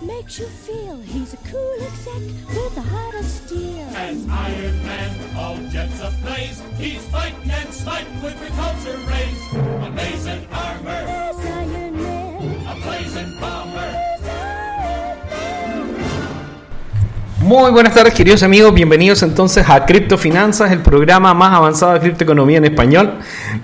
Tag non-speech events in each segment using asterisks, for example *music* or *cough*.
Makes you feel he's a cool exec with a heart of steel. As Iron Man, all jets ablaze, he's fighting and smiting with repulsor rays. Amazing Muy buenas tardes queridos amigos, bienvenidos entonces a Criptofinanzas, el programa más avanzado de criptoeconomía en español.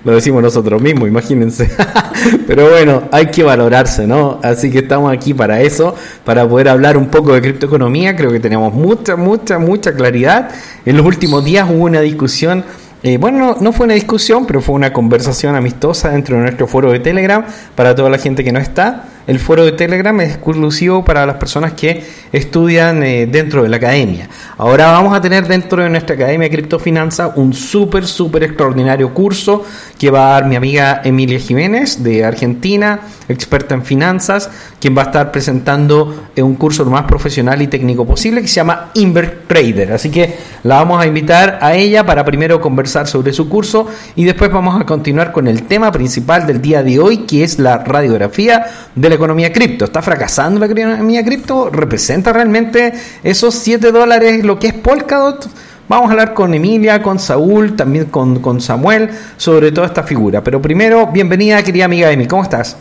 Lo decimos nosotros mismos, imagínense. *laughs* Pero bueno, hay que valorarse, ¿no? Así que estamos aquí para eso, para poder hablar un poco de criptoeconomía. Creo que tenemos mucha, mucha, mucha claridad. En los últimos días hubo una discusión eh, bueno, no, no fue una discusión, pero fue una conversación amistosa dentro de nuestro foro de Telegram para toda la gente que no está. El foro de Telegram es exclusivo para las personas que estudian eh, dentro de la academia. Ahora vamos a tener dentro de nuestra academia de criptofinanza un súper, súper extraordinario curso que va a dar mi amiga Emilia Jiménez de Argentina, experta en finanzas, quien va a estar presentando eh, un curso lo más profesional y técnico posible que se llama Invert Trader. Así que la vamos a invitar a ella para primero conversar sobre su curso y después vamos a continuar con el tema principal del día de hoy, que es la radiografía de la economía cripto. ¿Está fracasando la economía cripto? ¿Representa realmente esos 7 dólares lo que es Polkadot? Vamos a hablar con Emilia, con Saúl, también con, con Samuel sobre toda esta figura. Pero primero, bienvenida querida amiga Emi, ¿cómo estás?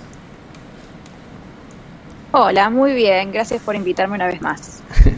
Hola, muy bien, gracias por invitarme una vez más. *laughs*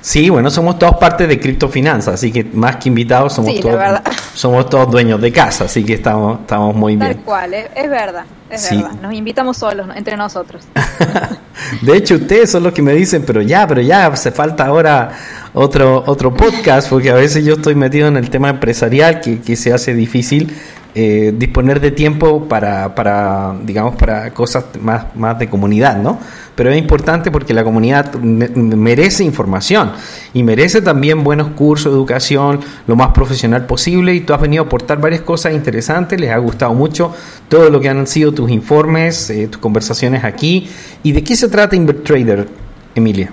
Sí, bueno, somos todos parte de criptofinanzas, así que más que invitados somos Sí, todos somos todos dueños de casa, así que estamos estamos muy Tal bien. cual, es, es verdad, es Sí. verdad. Nos invitamos solos, entre nosotros. *laughs* De hecho, ustedes son los que me dicen, pero ya, pero ya, hace falta ahora otro otro podcast, porque a veces yo estoy metido en el tema empresarial que, que se hace difícil eh, disponer de tiempo para, para, digamos, para cosas más, más de comunidad, ¿no? Pero es importante porque la comunidad me- merece información y merece también buenos cursos, educación, lo más profesional posible y tú has venido a aportar varias cosas interesantes, les ha gustado mucho todo lo que han sido tus informes, eh, tus conversaciones aquí. ¿Y de qué se trata InverTrader, Emilia?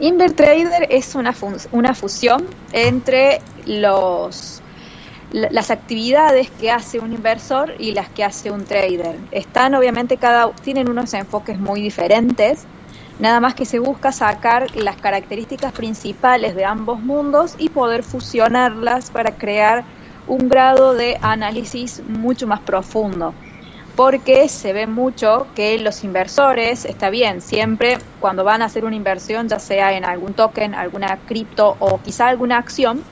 Invertrader es una, una fusión entre los las actividades que hace un inversor y las que hace un trader. Están obviamente cada tienen unos enfoques muy diferentes. Nada más que se busca sacar las características principales de ambos mundos y poder fusionarlas para crear un grado de análisis mucho más profundo porque se ve mucho que los inversores, está bien, siempre cuando van a hacer una inversión, ya sea en algún token, alguna cripto o quizá alguna acción,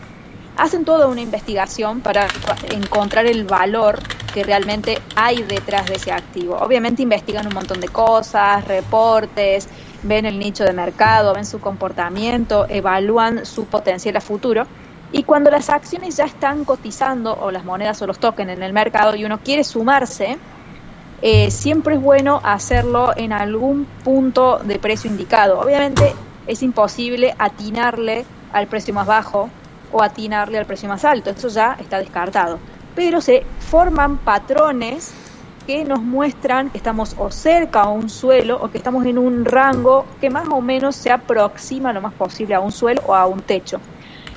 hacen toda una investigación para encontrar el valor que realmente hay detrás de ese activo. Obviamente investigan un montón de cosas, reportes, ven el nicho de mercado, ven su comportamiento, evalúan su potencial a futuro. Y cuando las acciones ya están cotizando, o las monedas o los tokens en el mercado, y uno quiere sumarse, eh, siempre es bueno hacerlo en algún punto de precio indicado. Obviamente es imposible atinarle al precio más bajo o atinarle al precio más alto, eso ya está descartado. Pero se forman patrones que nos muestran que estamos o cerca a un suelo o que estamos en un rango que más o menos se aproxima lo más posible a un suelo o a un techo.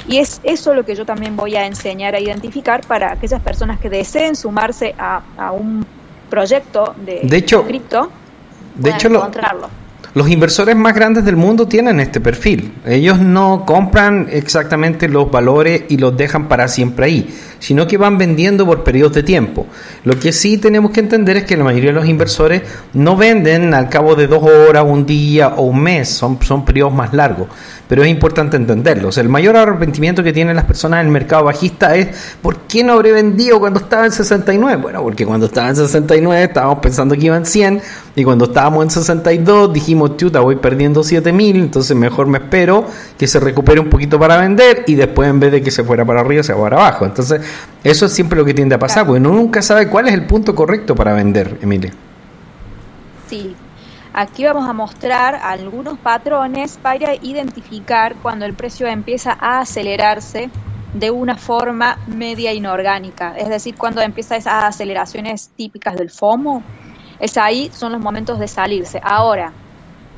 Y es eso lo que yo también voy a enseñar a identificar para aquellas personas que deseen sumarse a, a un proyecto de, De hecho- cripto, De hecho, lo- encontrarlo. Los inversores más grandes del mundo tienen este perfil. Ellos no compran exactamente los valores y los dejan para siempre ahí, sino que van vendiendo por periodos de tiempo. Lo que sí tenemos que entender es que la mayoría de los inversores no venden al cabo de dos horas, un día o un mes, son, son periodos más largos. Pero es importante entenderlo. O sea, el mayor arrepentimiento que tienen las personas en el mercado bajista es ¿por qué no habré vendido cuando estaba en 69? Bueno, porque cuando estaba en 69 estábamos pensando que iba en 100 y cuando estábamos en 62 dijimos, chuta, voy perdiendo 7000, entonces mejor me espero que se recupere un poquito para vender y después en vez de que se fuera para arriba se va para abajo. Entonces, eso es siempre lo que tiende a pasar, porque uno nunca sabe cuál es el punto correcto para vender, Emilia. Sí. Aquí vamos a mostrar algunos patrones para identificar cuando el precio empieza a acelerarse de una forma media inorgánica, es decir, cuando empieza esas aceleraciones típicas del FOMO, es ahí son los momentos de salirse. Ahora,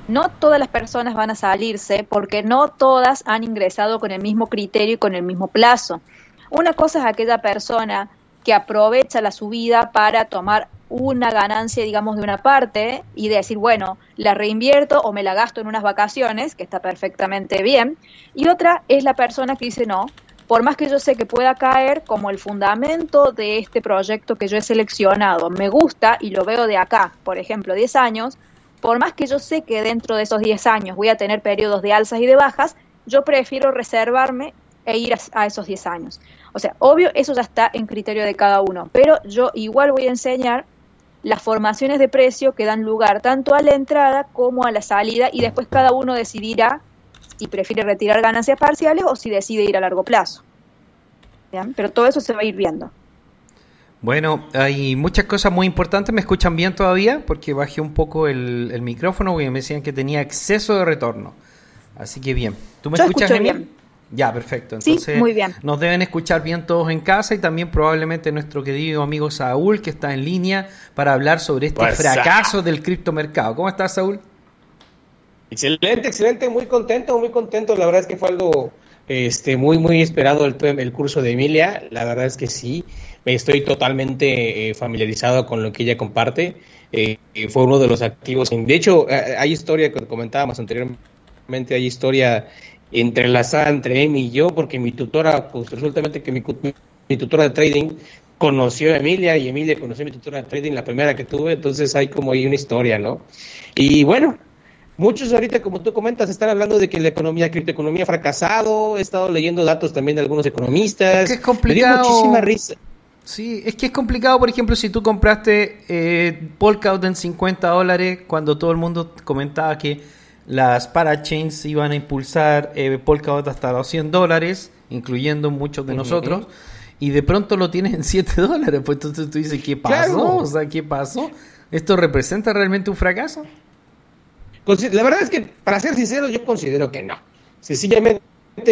no todas las personas van a salirse porque no todas han ingresado con el mismo criterio y con el mismo plazo. Una cosa es aquella persona que aprovecha la subida para tomar una ganancia, digamos, de una parte y decir, bueno, la reinvierto o me la gasto en unas vacaciones, que está perfectamente bien. Y otra es la persona que dice, no, por más que yo sé que pueda caer como el fundamento de este proyecto que yo he seleccionado, me gusta y lo veo de acá, por ejemplo, 10 años, por más que yo sé que dentro de esos 10 años voy a tener periodos de alzas y de bajas, yo prefiero reservarme e ir a, esos 10 años. O sea, obvio, eso ya está en criterio de cada uno, pero yo igual voy a enseñar las formaciones de precio que dan lugar tanto a la entrada como a la salida y después cada uno decidirá si prefiere retirar ganancias parciales o si decide ir a largo plazo. Pero todo eso se va a ir viendo. Bueno, hay muchas cosas muy importantes. ¿Me escuchan bien todavía? Porque bajé un poco el, micrófono porque me decían que tenía exceso de retorno. Así que bien. ¿Tú me escuchas bien? Ya, perfecto. Entonces, muy bien. nos deben escuchar bien todos en casa y también probablemente nuestro querido amigo Saúl, que está en línea para hablar sobre este pues, fracaso del criptomercado. ¿Cómo estás, Saúl? Excelente, excelente, muy contento, muy contento. La verdad es que fue algo este, muy, muy esperado el, el curso de Emilia. La verdad es que sí, estoy totalmente eh, familiarizado con lo que ella comparte. Eh, fue uno de los activos. De hecho, eh, hay historia que comentábamos anteriormente, hay historia entrelazada entre Emi y yo, porque mi tutora, pues resulta que mi, mi tutora de trading conoció a Emilia y Emilia conoció a mi tutora de trading, la primera que tuve, entonces hay como ahí una historia, ¿no? Y bueno, muchos ahorita, como tú comentas, están hablando de que la economía, criptoeconomía ha fracasado, he estado leyendo datos también de algunos economistas. Es que es complicado. muchísima risa. Sí, es que es complicado, por ejemplo, si tú compraste eh, Polkadot en 50 dólares cuando todo el mundo comentaba que las parachains iban a impulsar eh, Polkadot hasta los 100 dólares, incluyendo muchos de nosotros, y de pronto lo tienes en 7 *laughs* dólares. Pues entonces tú dices, ¿qué pasó? O sea, ¿qué pasó? ¿Esto representa realmente un fracaso? La verdad es que, para ser sincero, yo considero que no. Sencillamente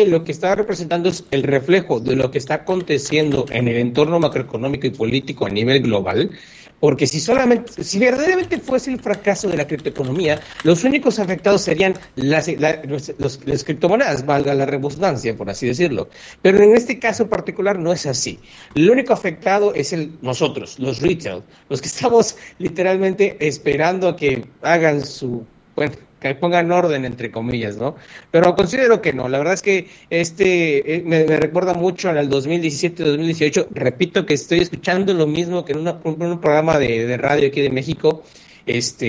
lo que está representando es el reflejo de lo que está aconteciendo en el entorno macroeconómico y político a nivel global porque si solamente, si verdaderamente fuese el fracaso de la criptoeconomía, los únicos afectados serían las, criptomonedas, valga la redundancia, por así decirlo. Pero en este caso particular no es así. Lo único afectado es el nosotros, los retail, los que *laughs* estamos literalmente esperando a que hagan su, bueno, que pongan orden entre comillas, ¿no? Pero considero que no, la verdad es que este eh, me, recuerda mucho al 2017-2018, repito que estoy escuchando lo mismo que en, un programa de, de radio aquí de México, este,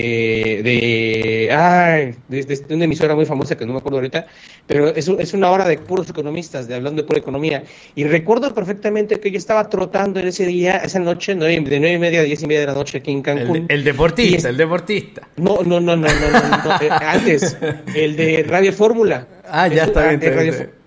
de, ay, de, una emisora muy famosa que no me acuerdo ahorita, pero es, es una hora de puros economistas, de hablando de pura economía. Y recuerdo perfectamente que yo estaba trotando en ese día, esa noche, de nueve y media a diez y media de la noche aquí en Cancún. El, deportista, el deportista. No, no, no, no, no, no, eh, antes, el de Radio Fórmula. *laughs* Ah, ya está bien.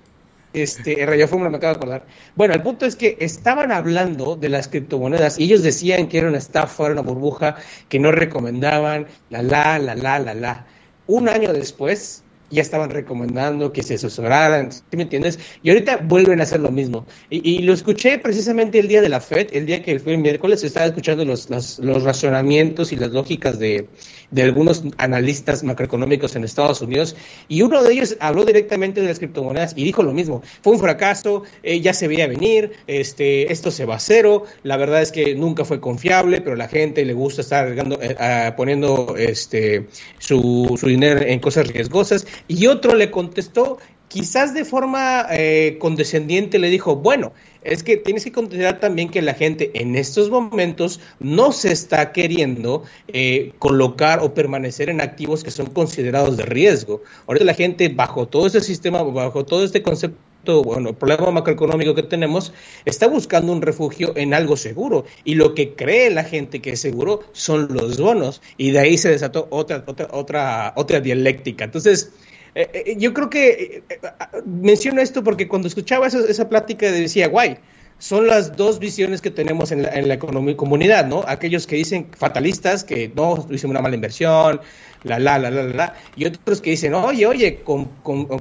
Este, Radio Fórmula me acabo de acordar. Bueno, el punto es que estaban hablando de las criptomonedas y ellos decían que era una estafa, era una burbuja, que no recomendaban, la, la, la, la, la, la. Un año después, ya estaban recomendando que se asesoraran, ¿sí me entiendes? Y ahorita vuelven a hacer lo mismo. Y, lo escuché precisamente el día de la FED, el día que fue el miércoles, estaba escuchando los, los, razonamientos y las lógicas de, de algunos analistas macroeconómicos en Estados Unidos y uno de ellos habló directamente de las criptomonedas y dijo lo mismo, fue un fracaso, eh, ya se veía venir, este, esto se va a cero, la verdad es que nunca fue confiable, pero la gente le gusta estar eh, poniendo este, su, su dinero en cosas riesgosas y otro le contestó quizás de forma eh, condescendiente le dijo, bueno, es que tienes que considerar también que la gente en estos momentos no se está queriendo eh, colocar o permanecer en activos que son considerados de riesgo. Ahorita la gente bajo todo este sistema, bajo todo este concepto, bueno, el problema macroeconómico que tenemos, está buscando un refugio en algo seguro. Y lo que cree la gente que es seguro son los bonos. Y de ahí se desató otra, otra, otra, otra dialéctica. Entonces, eh, eh, yo creo que eh, menciono esto porque cuando escuchaba esa, plática decía, guay, son las dos visiones que tenemos en la, en la comunidad, ¿no? Aquellos que dicen fatalistas, que no, hicimos una mala inversión, la, la, la, la, la, y otros que dicen, oye, oye,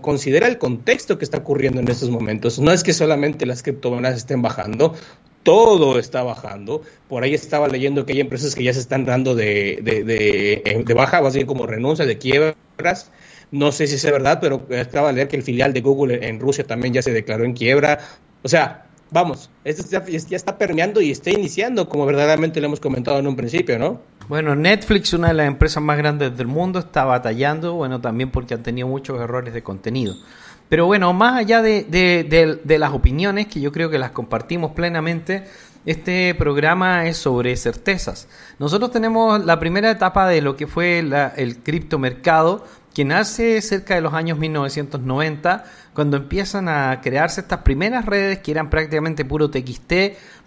considera el contexto que está ocurriendo en estos momentos. No es que solamente las criptomonedas estén bajando, todo está bajando. Por ahí estaba leyendo que hay empresas que ya se están dando de, de, de, de baja, más bien como renuncia, de quiebras. No sé si es verdad, pero acaba de leer que el filial de Google en Rusia también ya se declaró en quiebra. O sea, vamos, esto ya, está permeando y está iniciando, como verdaderamente lo hemos comentado en un principio, ¿no? Bueno, Netflix, una de las empresas más grandes del mundo, está batallando, bueno, también porque han tenido muchos errores de contenido. Pero bueno, más allá de, de las opiniones, que yo creo que las compartimos plenamente, este programa es sobre certezas. Nosotros tenemos la primera etapa de lo que fue la, el criptomercado, que nace cerca de los años 1990, cuando empiezan a crearse estas primeras redes que eran prácticamente puro TXT,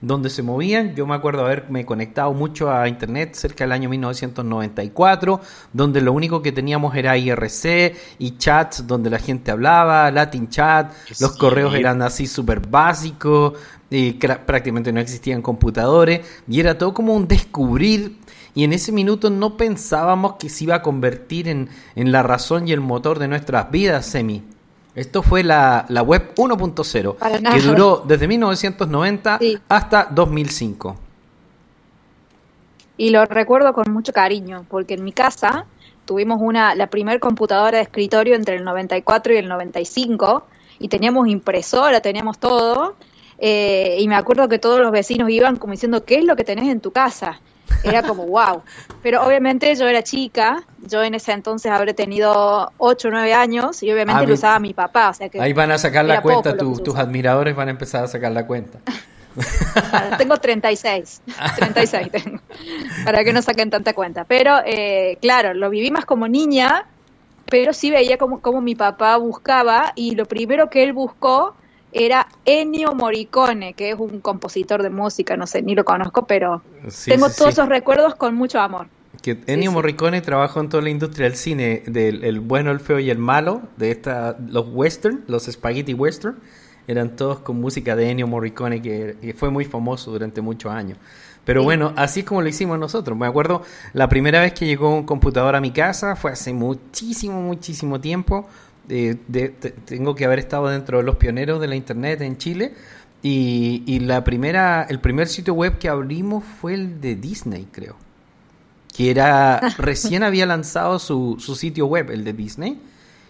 donde se movían. Yo me acuerdo haberme conectado mucho a Internet cerca del año 1994, donde lo único que teníamos era IRC y chats donde la gente hablaba, Latin Chat, los correos eran así súper básicos, y prácticamente no existían computadores, y era todo como un descubrir y en ese minuto no pensábamos que se iba a convertir en, en la razón y el motor de nuestras vidas, Semi. Esto fue la, la web 1.0, que duró desde 1990 sí. hasta 2005. Y lo recuerdo con mucho cariño, porque en mi casa tuvimos una la primer computadora de escritorio entre el 94 y el 95, y teníamos impresora, teníamos todo, eh, y me acuerdo que todos los vecinos iban como diciendo, ¿qué es lo que tenés en tu casa? Era como, wow. Pero obviamente yo era chica, yo en ese entonces habré tenido 8 o 9 años y obviamente ah, lo usaba mi papá. O sea que ahí van a sacar la cuenta, tu, tus admiradores van a empezar a sacar la cuenta. Bueno, tengo 36, 36 *laughs* tengo, para que no saquen tanta cuenta. Pero eh, claro, lo viví más como niña, pero sí veía como, como mi papá buscaba y lo primero que él buscó era Ennio Morricone, que es un compositor de música, no sé, ni lo conozco, pero sí, tengo sí, todos sí. esos recuerdos con mucho amor. Que Ennio Morricone trabajó en toda la industria del cine, del el bueno, el feo y el malo, de esta, los western, los spaghetti western, eran todos con música de Ennio Morricone, que, que fue muy famoso durante muchos años. Pero sí. bueno, así es como lo hicimos nosotros. Me acuerdo la primera vez que llegó un computador a mi casa, fue hace muchísimo, muchísimo tiempo de, de, tengo que haber estado dentro de los pioneros de la internet en Chile y, y, la primera el primer sitio web que abrimos fue el de Disney creo que era *laughs* recién había lanzado su, su sitio web el de Disney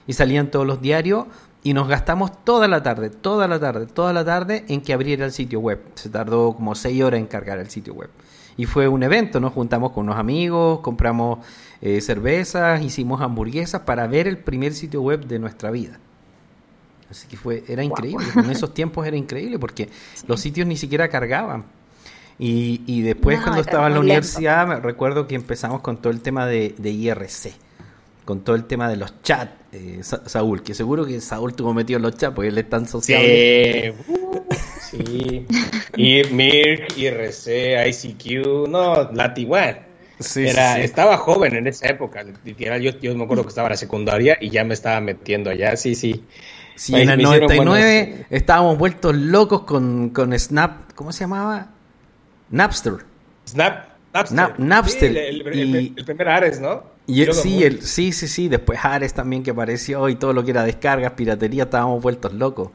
y salían todos los diarios y nos gastamos toda la tarde, toda la tarde, toda la tarde en que abriera el sitio web. Se tardó como seis horas en cargar el sitio web. Y fue un evento, nos juntamos con unos amigos, compramos eh, cervezas, hicimos hamburguesas para ver el primer sitio web de nuestra vida. Así que fue, era increíble, wow. en esos tiempos era increíble porque *laughs* sí. los sitios ni siquiera cargaban. Y, y después no, cuando estaba en la universidad, me recuerdo que empezamos con todo el tema de, de IRC con todo el tema de los chats, eh, Sa Saúl, que seguro que Saúl tuvo metido en los chats porque él es tan sociable. Sí, *laughs* sí. y Mirk, IRC, ICQ, no, LatiWan. Sí, Era, sí, sí. Estaba joven en esa época, literal, yo, yo me acuerdo que estaba en la secundaria y ya me estaba metiendo allá, sí, sí. Sí, en el 99 buenos... estábamos vueltos locos con, con Snap, ¿cómo se llamaba? Napster. Snap, Napster. Na Napster. Sí, el, el, y, el, primer Ares, ¿no? Y el, sí, el, sí, sí, sí, después Ares también que apareció y todo lo que era descargas, piratería, estábamos vueltos locos.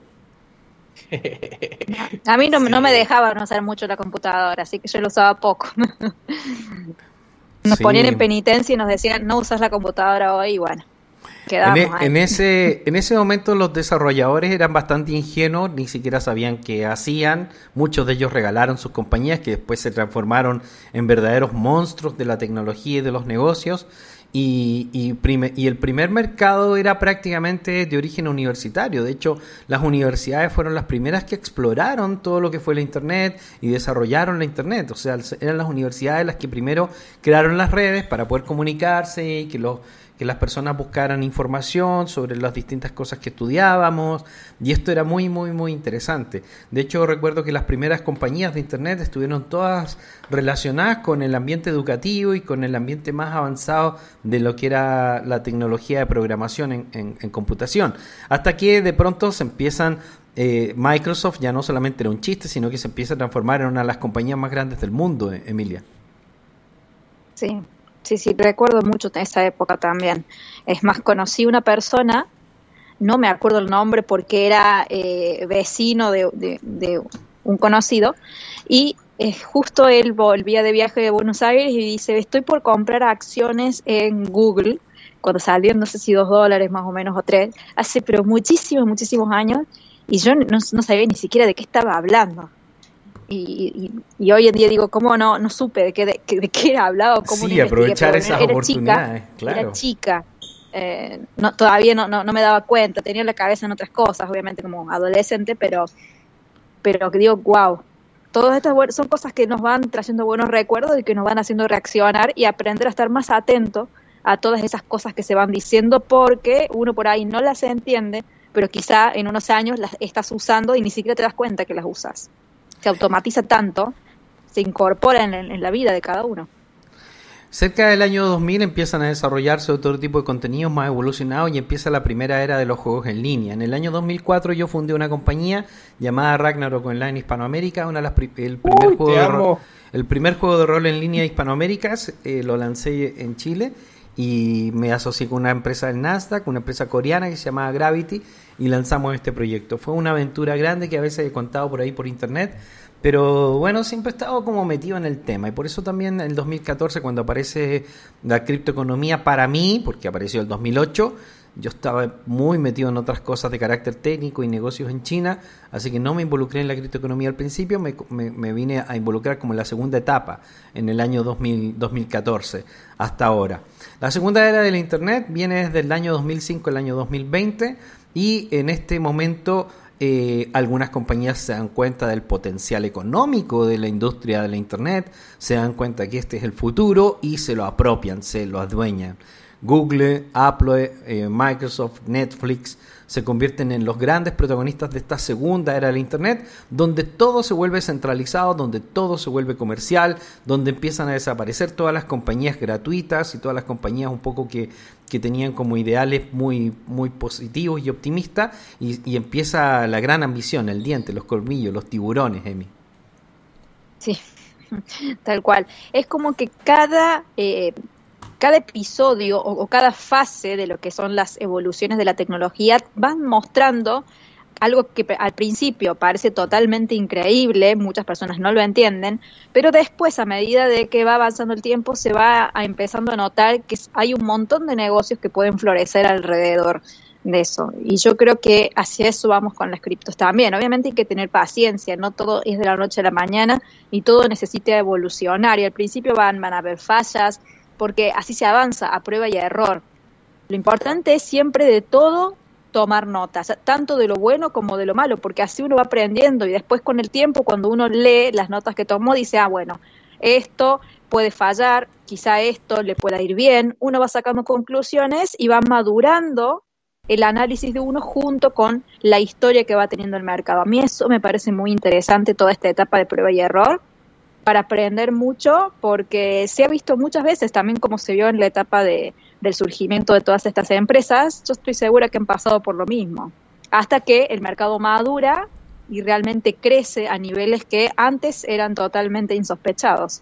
A mí no, sí. no, me dejaban usar mucho la computadora, así que yo lo usaba poco. *laughs* Nos sí. ponían en penitencia y nos decían, no usas la computadora hoy, y bueno. En, e en, ese, *laughs* en ese momento los desarrolladores eran bastante ingenuos, ni siquiera sabían qué hacían. Muchos de ellos regalaron sus compañías que después se transformaron en verdaderos monstruos de la tecnología y de los negocios. Y, y, el primer mercado era prácticamente de origen universitario. De hecho, las universidades fueron las primeras que exploraron todo lo que fue la Internet y desarrollaron la Internet. O sea, eran las universidades las que primero crearon las redes para poder comunicarse y que los que las personas buscaran información sobre las distintas cosas que estudiábamos y esto era muy muy muy interesante. De hecho recuerdo que las primeras compañías de internet estuvieron todas relacionadas con el ambiente educativo y con el ambiente más avanzado de lo que era la tecnología de programación en, computación. Hasta que de pronto se empiezan eh, Microsoft ya no solamente era un chiste, sino que se empieza a transformar en una de las compañías más grandes del mundo, Emilia. Sí, Sí, sí, recuerdo mucho esa época también. Es más, conocí una persona, no me acuerdo el nombre porque era eh, vecino de, un conocido, y eh, justo él volvía de viaje de Buenos Aires y dice, estoy por comprar acciones en Google, cuando salieron, no sé si dos dólares más o menos o tres, hace pero muchísimos, muchísimos años, y yo no, no sabía ni siquiera de qué estaba hablando. Y, y, y hoy en día digo, ¿cómo no, no supe de qué, de, de qué era hablado? Cómo Sí, aprovechar esas era oportunidades, chica, claro. Era chica. Eh, no, todavía no, no, no me daba cuenta, tenía la cabeza en otras cosas, obviamente como adolescente, pero, pero que digo, wow, todas estas son cosas que nos van trayendo buenos recuerdos y que nos van haciendo reaccionar y aprender a estar más atento a todas esas cosas que se van diciendo porque uno por ahí no las entiende, pero quizá en unos años las estás usando y ni siquiera te das cuenta que las usas. Se automatiza tanto, se incorpora en, en la vida de cada uno. Cerca del año 2000 empiezan a desarrollarse otro tipo de contenidos más evolucionados y empieza la primera era de los juegos en línea. En el año 2004 yo fundé una compañía llamada Ragnarok Online Hispanoamérica, una de las pri- el primer Uy, juego de rol, el primer juego de rol en línea hispanoaméricas, eh, lo lancé en Chile y me asocié con una empresa del Nasdaq, una empresa coreana que se llamaba Gravity y lanzamos este proyecto. Fue una aventura grande que a veces he contado por ahí por internet, pero bueno, siempre he estado como metido en el tema y por eso también en el 2014 cuando aparece la criptoeconomía para mí, porque apareció el 2008, yo estaba muy metido en otras cosas de carácter técnico y negocios en China, así que no me involucré en la criptoeconomía al principio, me, me- me vine a involucrar como en la segunda etapa, en el año 2000 2014, hasta ahora. La segunda era del Internet viene desde el año 2005 al año 2020 y en este momento eh, algunas compañías se dan cuenta del potencial económico de la industria de la Internet, se dan cuenta que este es el futuro y se lo apropian, se lo adueñan. Google, Apple, eh, Microsoft, Netflix se convierten en los grandes protagonistas de esta segunda era del Internet, donde todo se vuelve centralizado, donde todo se vuelve comercial, donde empiezan a desaparecer todas las compañías gratuitas y todas las compañías un poco que, que tenían como ideales muy, muy positivos y optimistas, y, empieza la gran ambición, el diente, los colmillos, los tiburones, Emi. Sí, *laughs* tal cual. Es como que cada, eh, cada episodio o cada fase de lo que son las evoluciones de la tecnología van mostrando algo que al principio parece totalmente increíble, muchas personas no lo entienden, pero después a medida de que va avanzando el tiempo se va empezando a notar que hay un montón de negocios que pueden florecer alrededor de eso. Y yo creo que hacia eso vamos con las criptos también. Obviamente hay que tener paciencia, no todo es de la noche a la mañana y todo necesita evolucionar. Y al principio van, van a haber fallas, porque así se avanza a prueba y a error. Lo importante es siempre de todo tomar notas, tanto de lo bueno como de lo malo, porque así uno va aprendiendo y después con el tiempo, cuando uno lee las notas que tomó, dice, ah, bueno, esto puede fallar, quizá esto le pueda ir bien, uno va sacando conclusiones y va madurando el análisis de uno junto con la historia que va teniendo el mercado. A mí eso me parece muy interesante, toda esta etapa de prueba y error, para aprender mucho, porque se ha visto muchas veces también como se vio en la etapa de, del surgimiento de todas estas empresas, yo estoy segura que han pasado por lo mismo, hasta que el mercado madura y realmente crece a niveles que antes eran totalmente insospechados.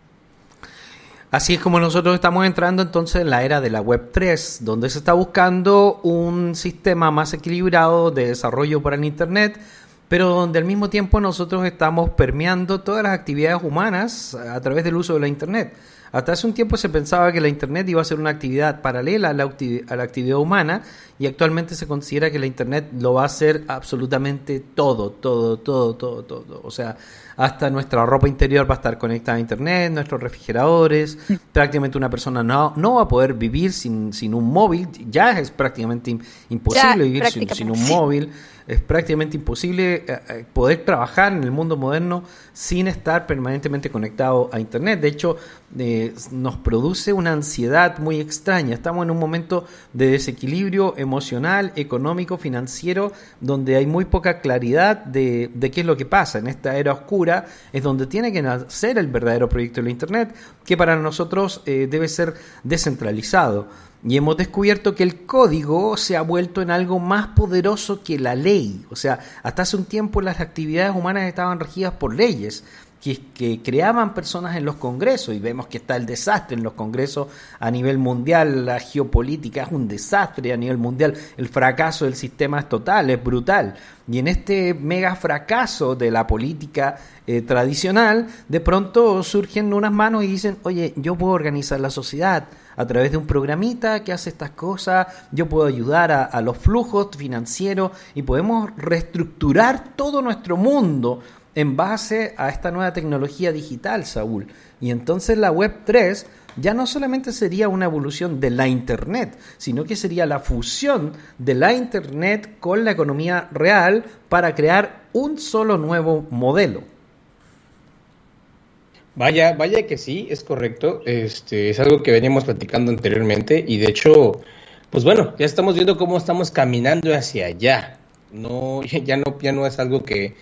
Así es como nosotros estamos entrando entonces en la era de la Web 3, donde se está buscando un sistema más equilibrado de desarrollo para el Internet, pero donde al mismo tiempo nosotros estamos permeando todas las actividades humanas a través del uso de la Internet. Hasta hace un tiempo se pensaba que la Internet iba a ser una actividad paralela a la, a la actividad humana y actualmente se considera que la Internet lo va a hacer absolutamente todo, todo, todo, todo, todo. O sea, hasta nuestra ropa interior va a estar conectada a Internet, nuestros refrigeradores, prácticamente una persona no, no va a poder vivir sin, sin un móvil, ya es prácticamente im- imposible Ya, vivir sin, sin un móvil, es prácticamente imposible eh, eh, poder trabajar en el mundo moderno sin estar permanentemente conectado a Internet. De hecho, nos produce una ansiedad muy extraña. Estamos en un momento de desequilibrio emocional, económico, financiero, donde hay muy poca claridad de, qué es lo que pasa. En esta era oscura es donde tiene que nacer el verdadero proyecto de Internet, que para nosotros eh, debe ser descentralizado. Y hemos descubierto que el código se ha vuelto en algo más poderoso que la ley. O sea, hasta hace un tiempo las actividades humanas estaban regidas por leyes. Que, que, creaban personas en los congresos y vemos que está el desastre en los congresos a nivel mundial, la geopolítica es un desastre a nivel mundial, el fracaso del sistema es total, es brutal. Y en este mega fracaso de la política eh, tradicional, de pronto surgen unas manos y dicen, oye, yo puedo organizar la sociedad a través de un programita que hace estas cosas, yo puedo ayudar a, a los flujos financieros y podemos reestructurar todo nuestro mundo en base a esta nueva tecnología digital, Saúl. Y entonces la Web 3 ya no solamente sería una evolución de la Internet, sino que sería la fusión de la Internet con la economía real para crear un solo nuevo modelo. Vaya, vaya que sí, es correcto. Este es algo que veníamos platicando anteriormente y de hecho, pues bueno, ya estamos viendo cómo estamos caminando hacia allá. No, *laughs* ya no, ya no es algo que,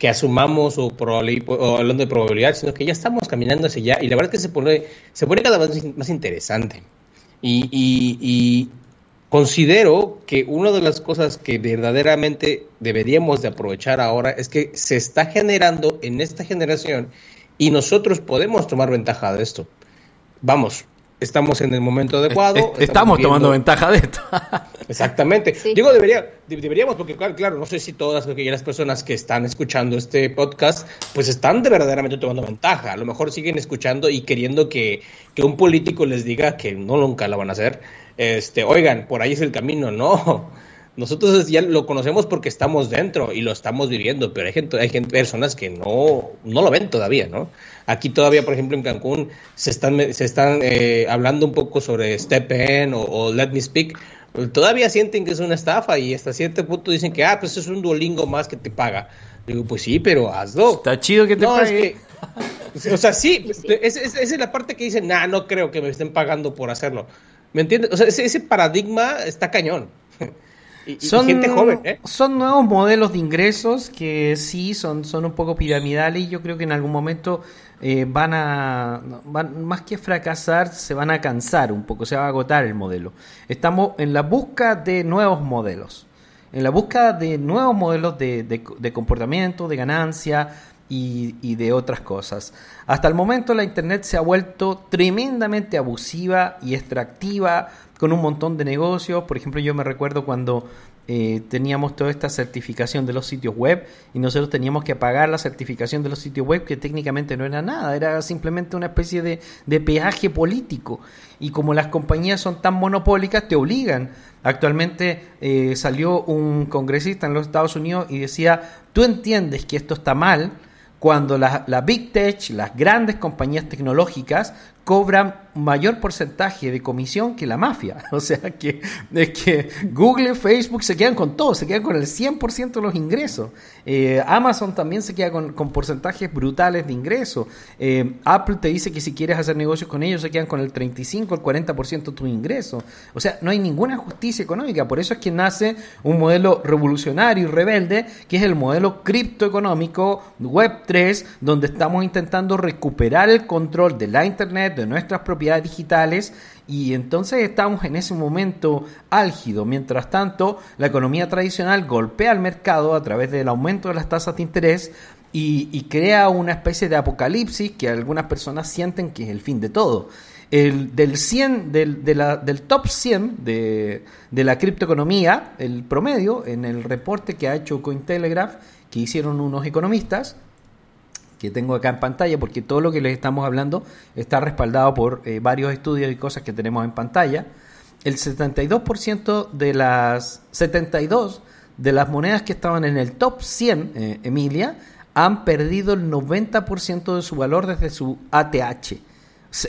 que asumamos o, o, hablando de probabilidad, sino que ya estamos caminando hacia allá y la verdad es que se pone, se pone cada vez más interesante. Y, y, y, considero que una de las cosas que verdaderamente deberíamos de aprovechar ahora es que se está generando en esta generación y nosotros podemos tomar ventaja de esto. Vamos, estamos en el momento adecuado. Estamos, estamos tomando ventaja de esto. *laughs* Exactamente. Sí. Digo, debería, deberíamos, porque claro, no sé si todas aquellas personas que están escuchando este podcast, pues están de verdaderamente tomando ventaja. A lo mejor siguen escuchando y queriendo que, que un político les diga que no nunca la van a hacer. Este, oigan, por ahí es el camino, no. Nosotros ya lo conocemos porque estamos dentro y lo estamos viviendo, pero hay gente, hay gente, personas que no, no lo ven todavía, ¿no? Aquí todavía, por ejemplo, en Cancún se están, se están eh, hablando un poco sobre Step In o, o Let Me Speak, todavía sienten que es una estafa y hasta cierto punto dicen que, ah, pues es un duolingo más que te paga. Digo, pues sí, pero hazlo. Está chido que te no, pague. Es que, o sea, sí, esa es, es, es, la parte que dicen, nah, no creo que me estén pagando por hacerlo. ¿Me entiendes? O sea, ese, ese paradigma está cañón. Y, son, gente joven, ¿eh? son nuevos modelos de ingresos que sí son, son un poco piramidales y yo creo que en algún momento eh, van a, van, más que fracasar, se van a cansar un poco, se va a agotar el modelo. Estamos en la busca de nuevos modelos, en la busca de nuevos modelos de, de, de comportamiento, de ganancia, y, y, de otras cosas. Hasta el momento la Internet se ha vuelto tremendamente abusiva y extractiva con un montón de negocios. Por ejemplo, yo me recuerdo cuando eh, teníamos toda esta certificación de los sitios web y nosotros teníamos que pagar la certificación de los sitios web que técnicamente no era nada, era simplemente una especie de, peaje político. Y como las compañías son tan monopólicas, te obligan. Actualmente eh, salió un congresista en los Estados Unidos y decía, tú entiendes que esto está mal, cuando la, la, Big Tech, las grandes compañías tecnológicas, cobran mayor porcentaje de comisión que la mafia. *laughs* O sea que, es que Google, Facebook se quedan con todo, se quedan con el 100% de los ingresos. Eh, Amazon también se queda con, porcentajes brutales de ingresos. Eh, Apple te dice que si quieres hacer negocios con ellos se quedan con el 35, el 40% de tu ingreso. O sea, no hay ninguna justicia económica. Por eso es que nace un modelo revolucionario y rebelde, que es el modelo criptoeconómico Web 3, donde estamos intentando recuperar el control de la Internet, de nuestras propiedades digitales y entonces estamos en ese momento álgido. Mientras tanto, la economía tradicional golpea al mercado a través del aumento de las tasas de interés y, y crea una especie de apocalipsis que algunas personas sienten que es el fin de todo. El, del 100, del, de la, del top 100 de, de la criptoeconomía, el promedio, en el reporte que ha hecho Cointelegraph, que hicieron unos economistas, que tengo acá en pantalla, porque todo lo que les estamos hablando está respaldado por eh, varios estudios y cosas que tenemos en pantalla. El 72% de las 72 de las monedas que estaban en el top 100, eh, Emilia, han perdido el 90% de su valor desde su ATH.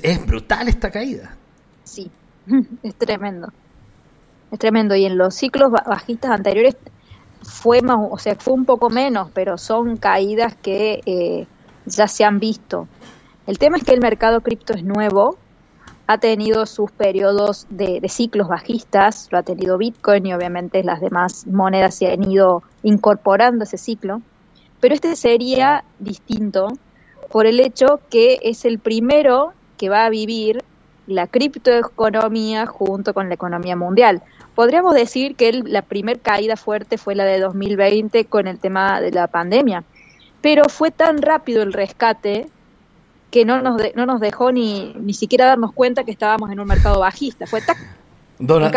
Es brutal esta caída. Sí, *laughs* es tremendo. Es tremendo. Y en los ciclos bajistas anteriores fue más, o sea, fue un poco menos, pero son caídas que eh, ya se han visto. El tema es que el mercado cripto es nuevo, ha tenido sus periodos de, de, ciclos bajistas, lo ha tenido Bitcoin y obviamente las demás monedas se han ido incorporando a ese ciclo, pero este sería distinto por el hecho que es el primero que va a vivir la criptoeconomía junto con la economía mundial. Podríamos decir que el, la primer caída fuerte fue la de 2020 con el tema de la pandemia, pero fue tan rápido el rescate que no nos, de- no nos dejó ni, ni siquiera darnos cuenta que estábamos en un mercado bajista. Fue tac, Donald,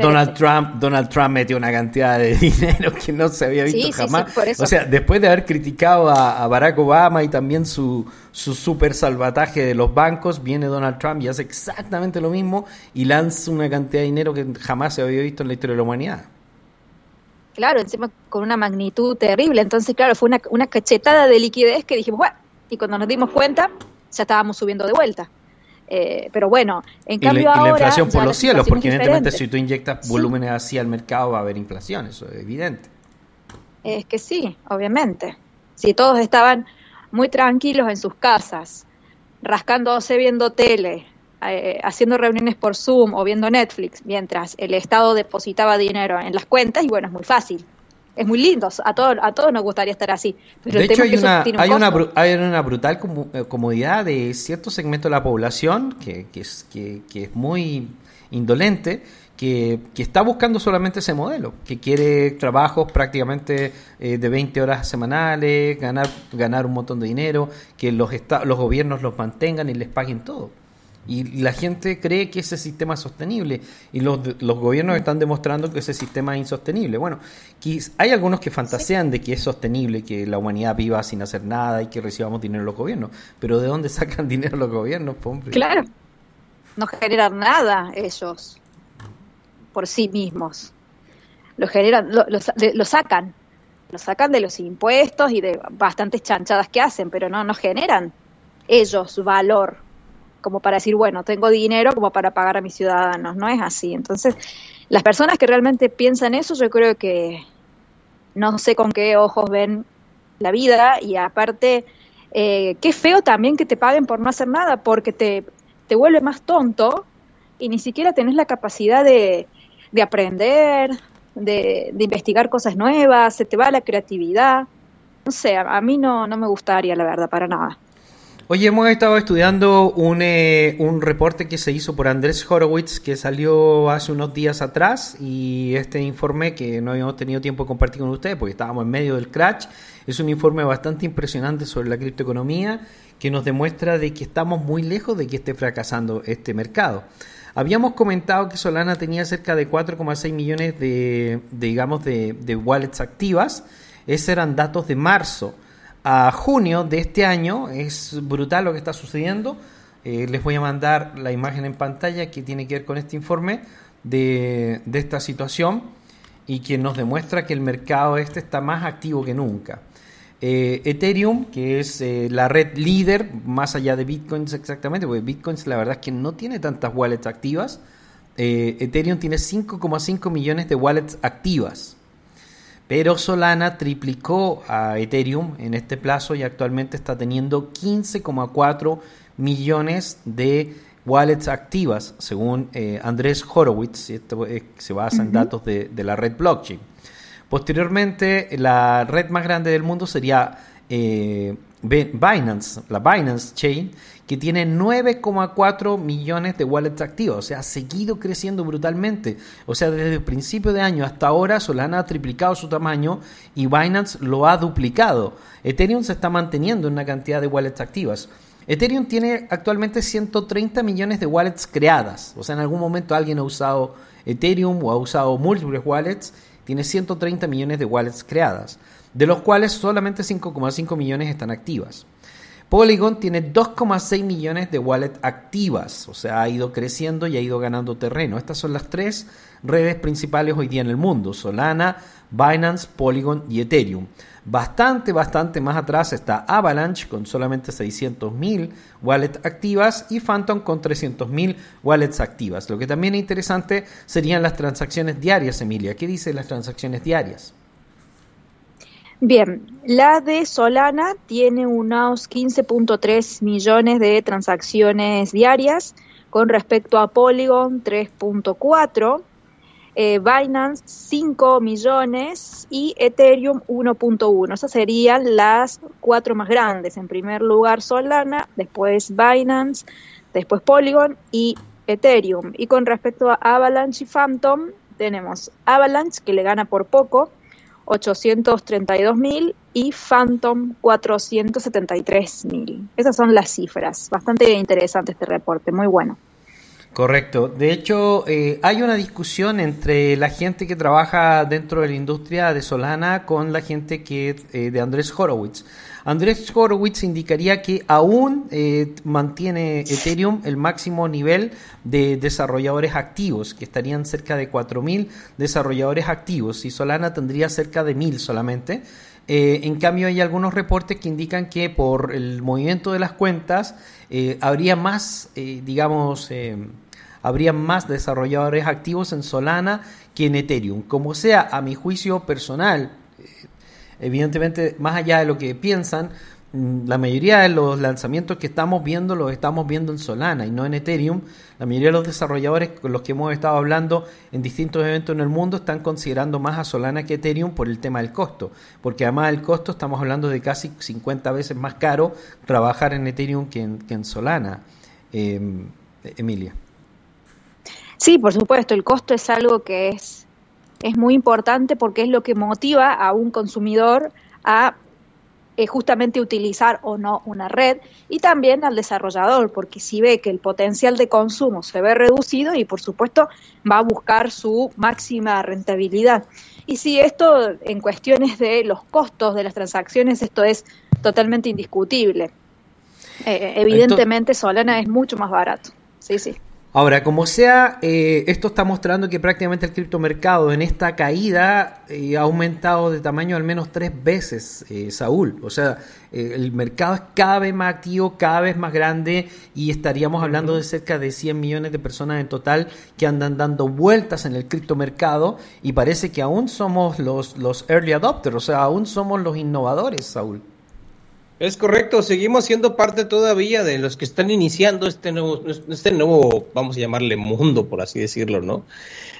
Donald- Trump, Donald Trump metió una cantidad de *laughs* dinero que no se había visto Sí, sí, sí, jamás. O sea, después de haber criticado a, a Barack Obama y también su, su super salvataje de los bancos, viene Donald Trump y hace exactamente lo mismo y lanza una cantidad de dinero que jamás se había visto en la historia de la humanidad. Claro, encima con una magnitud terrible. Entonces, claro, fue una, una cachetada de liquidez que dijimos, bueno, y cuando nos dimos cuenta, ya estábamos subiendo de vuelta. Eh, pero bueno, en Y la, cambio y la ahora inflación por los cielos, porque evidentemente si tú inyectas Sí. volúmenes así al mercado va a haber inflación, eso es evidente. Es que sí, obviamente. Si todos estaban muy tranquilos en sus casas, rascándose viendo tele, eh, haciendo reuniones por Zoom o viendo Netflix, mientras el Estado depositaba dinero en las cuentas, y bueno, es muy fácil. Es muy lindo, a todos, a todos nos gustaría estar así. Pero de el hecho, tema es hay que una, un hay, una, hay una brutal eh, comodidad de cierto segmento de la población que, que es, que, que es muy indolente, que, que está buscando solamente ese modelo, que quiere trabajos prácticamente eh, de 20 horas semanales, ganar, ganar un montón de dinero, que los, los gobiernos los mantengan y les paguen todo. Y la gente cree que ese sistema es sostenible y los, los gobiernos están demostrando que ese sistema es insostenible. Bueno, hay algunos que fantasean de que es sostenible, que la humanidad viva sin hacer nada y que recibamos dinero los gobiernos. Pero ¿de dónde sacan *laughs* dinero los gobiernos, hombre? Claro, no generan nada ellos por sí mismos. Lo generan, lo, lo sacan, lo sacan de los impuestos y de bastantes chanchadas que hacen, pero no, no generan ellos valor como para decir, bueno, tengo dinero como para pagar a mis ciudadanos, no es así. Entonces, las personas que realmente piensan eso, yo creo que no sé con qué ojos ven la vida y aparte, eh, qué feo también que te paguen por no hacer nada, porque te, te vuelve más tonto y ni siquiera tenés la capacidad de, de aprender, de, de investigar cosas nuevas, se te va la creatividad. No sé, a, mí no, no me gustaría, la verdad, para nada. Oye, hemos estado estudiando un, eh, un reporte que se hizo por Andrés Horowitz que salió hace unos días atrás y este informe que no habíamos tenido tiempo de compartir con ustedes porque estábamos en medio del crash es un informe bastante impresionante sobre la criptoeconomía que nos demuestra de que estamos muy lejos de que esté fracasando este mercado. Habíamos comentado que Solana tenía cerca de 4,6 millones de, de, digamos, de, de wallets activas. Esos eran datos de marzo a junio de este año. Es brutal lo que está sucediendo. Eh, les voy a mandar la imagen en pantalla que tiene que ver con este informe de, esta situación y que nos demuestra que el mercado este está más activo que nunca. Eh, Ethereum, que es eh, la red líder, más allá de Bitcoins exactamente, porque Bitcoins la verdad es que no tiene tantas wallets activas. Ethereum tiene 5,5 millones de wallets activas. Pero Solana triplicó a Ethereum en este plazo y actualmente está teniendo 15,4 millones de wallets activas, según eh, Andrés Horowitz. y Esto se basa en datos de, de la red blockchain. Posteriormente, la red más grande del mundo sería eh, Binance, la Binance Chain, que tiene 9,4 millones de wallets activos. O sea, ha seguido creciendo brutalmente. O sea, desde el principio de año hasta ahora, Solana ha triplicado su tamaño y Binance lo ha duplicado. Ethereum se está manteniendo en una cantidad de wallets activas. Ethereum tiene actualmente 130 millones de wallets creadas. O sea, en algún momento alguien ha usado Ethereum o ha usado múltiples wallets. Tiene 130 millones de wallets creadas, de los cuales solamente 5,5 millones están activas. Polygon tiene 2,6 millones de wallets activas, o sea, ha ido creciendo y ha ido ganando terreno. Estas son las tres redes principales hoy día en el mundo, Solana, Binance, Polygon y Ethereum. Bastante, bastante más atrás está Avalanche con solamente 600.000 wallets activas y Phantom con 300.000 wallets activas. Lo que también es interesante serían las transacciones diarias, Emilia. ¿Qué dice las transacciones diarias? Bien, la de Solana tiene unos 15.3 millones de transacciones diarias con respecto a Polygon 3.4, eh, Binance 5 millones y Ethereum 1.1. Esas serían las cuatro más grandes. En primer lugar Solana, después Binance, después Polygon y Ethereum. Y con respecto a Avalanche y Phantom, tenemos Avalanche que le gana por poco, 832.000 y Phantom 473.000. Esas son las cifras. Bastante interesante este reporte, muy bueno. Correcto. De hecho, eh, hay una discusión entre la gente que trabaja dentro de la industria de Solana con la gente que eh, de Andrés Horowitz. Andrés Horowitz indicaría que aún eh, mantiene Ethereum el máximo nivel de desarrolladores activos, que estarían cerca de 4.000 desarrolladores activos y Solana tendría cerca de 1.000 solamente. en cambio, hay algunos reportes que indican que por el movimiento de las cuentas habría más, digamos, habría más desarrolladores activos en Solana que en Ethereum. Como sea, a mi juicio personal, eh, evidentemente, más allá de lo que piensan, mm, la mayoría de los lanzamientos que estamos viendo los estamos viendo en Solana y no en Ethereum. La mayoría de los desarrolladores con los que hemos estado hablando en distintos eventos en el mundo están considerando más a Solana que Ethereum por el tema del costo, porque además del costo estamos hablando de casi 50 veces más caro trabajar en Ethereum que en, Solana. Em, Emilia. Sí, por supuesto, el costo es algo que es, es muy importante porque es lo que motiva a un consumidor a eh, justamente utilizar o no una red y también al desarrollador, porque si ve que el potencial de consumo se ve reducido y por supuesto va a buscar su máxima rentabilidad. Y si esto en cuestiones de los costos de las transacciones, esto es totalmente indiscutible. Eh, evidentemente Solana es mucho más barato. Sí, sí. Ahora, como sea, eh, esto está mostrando que prácticamente el criptomercado en esta caída eh, ha aumentado de tamaño al menos tres veces, eh, Saúl. O sea, el mercado es cada vez más activo, cada vez más grande y estaríamos hablando de cerca de 100 millones de personas en total que andan dando vueltas en el criptomercado y parece que aún somos los, los early adopters, o sea, aún somos los innovadores, Saúl. Es correcto, seguimos siendo parte todavía de los que están iniciando este nuevo, este nuevo, vamos a llamarle mundo, por así decirlo, ¿no?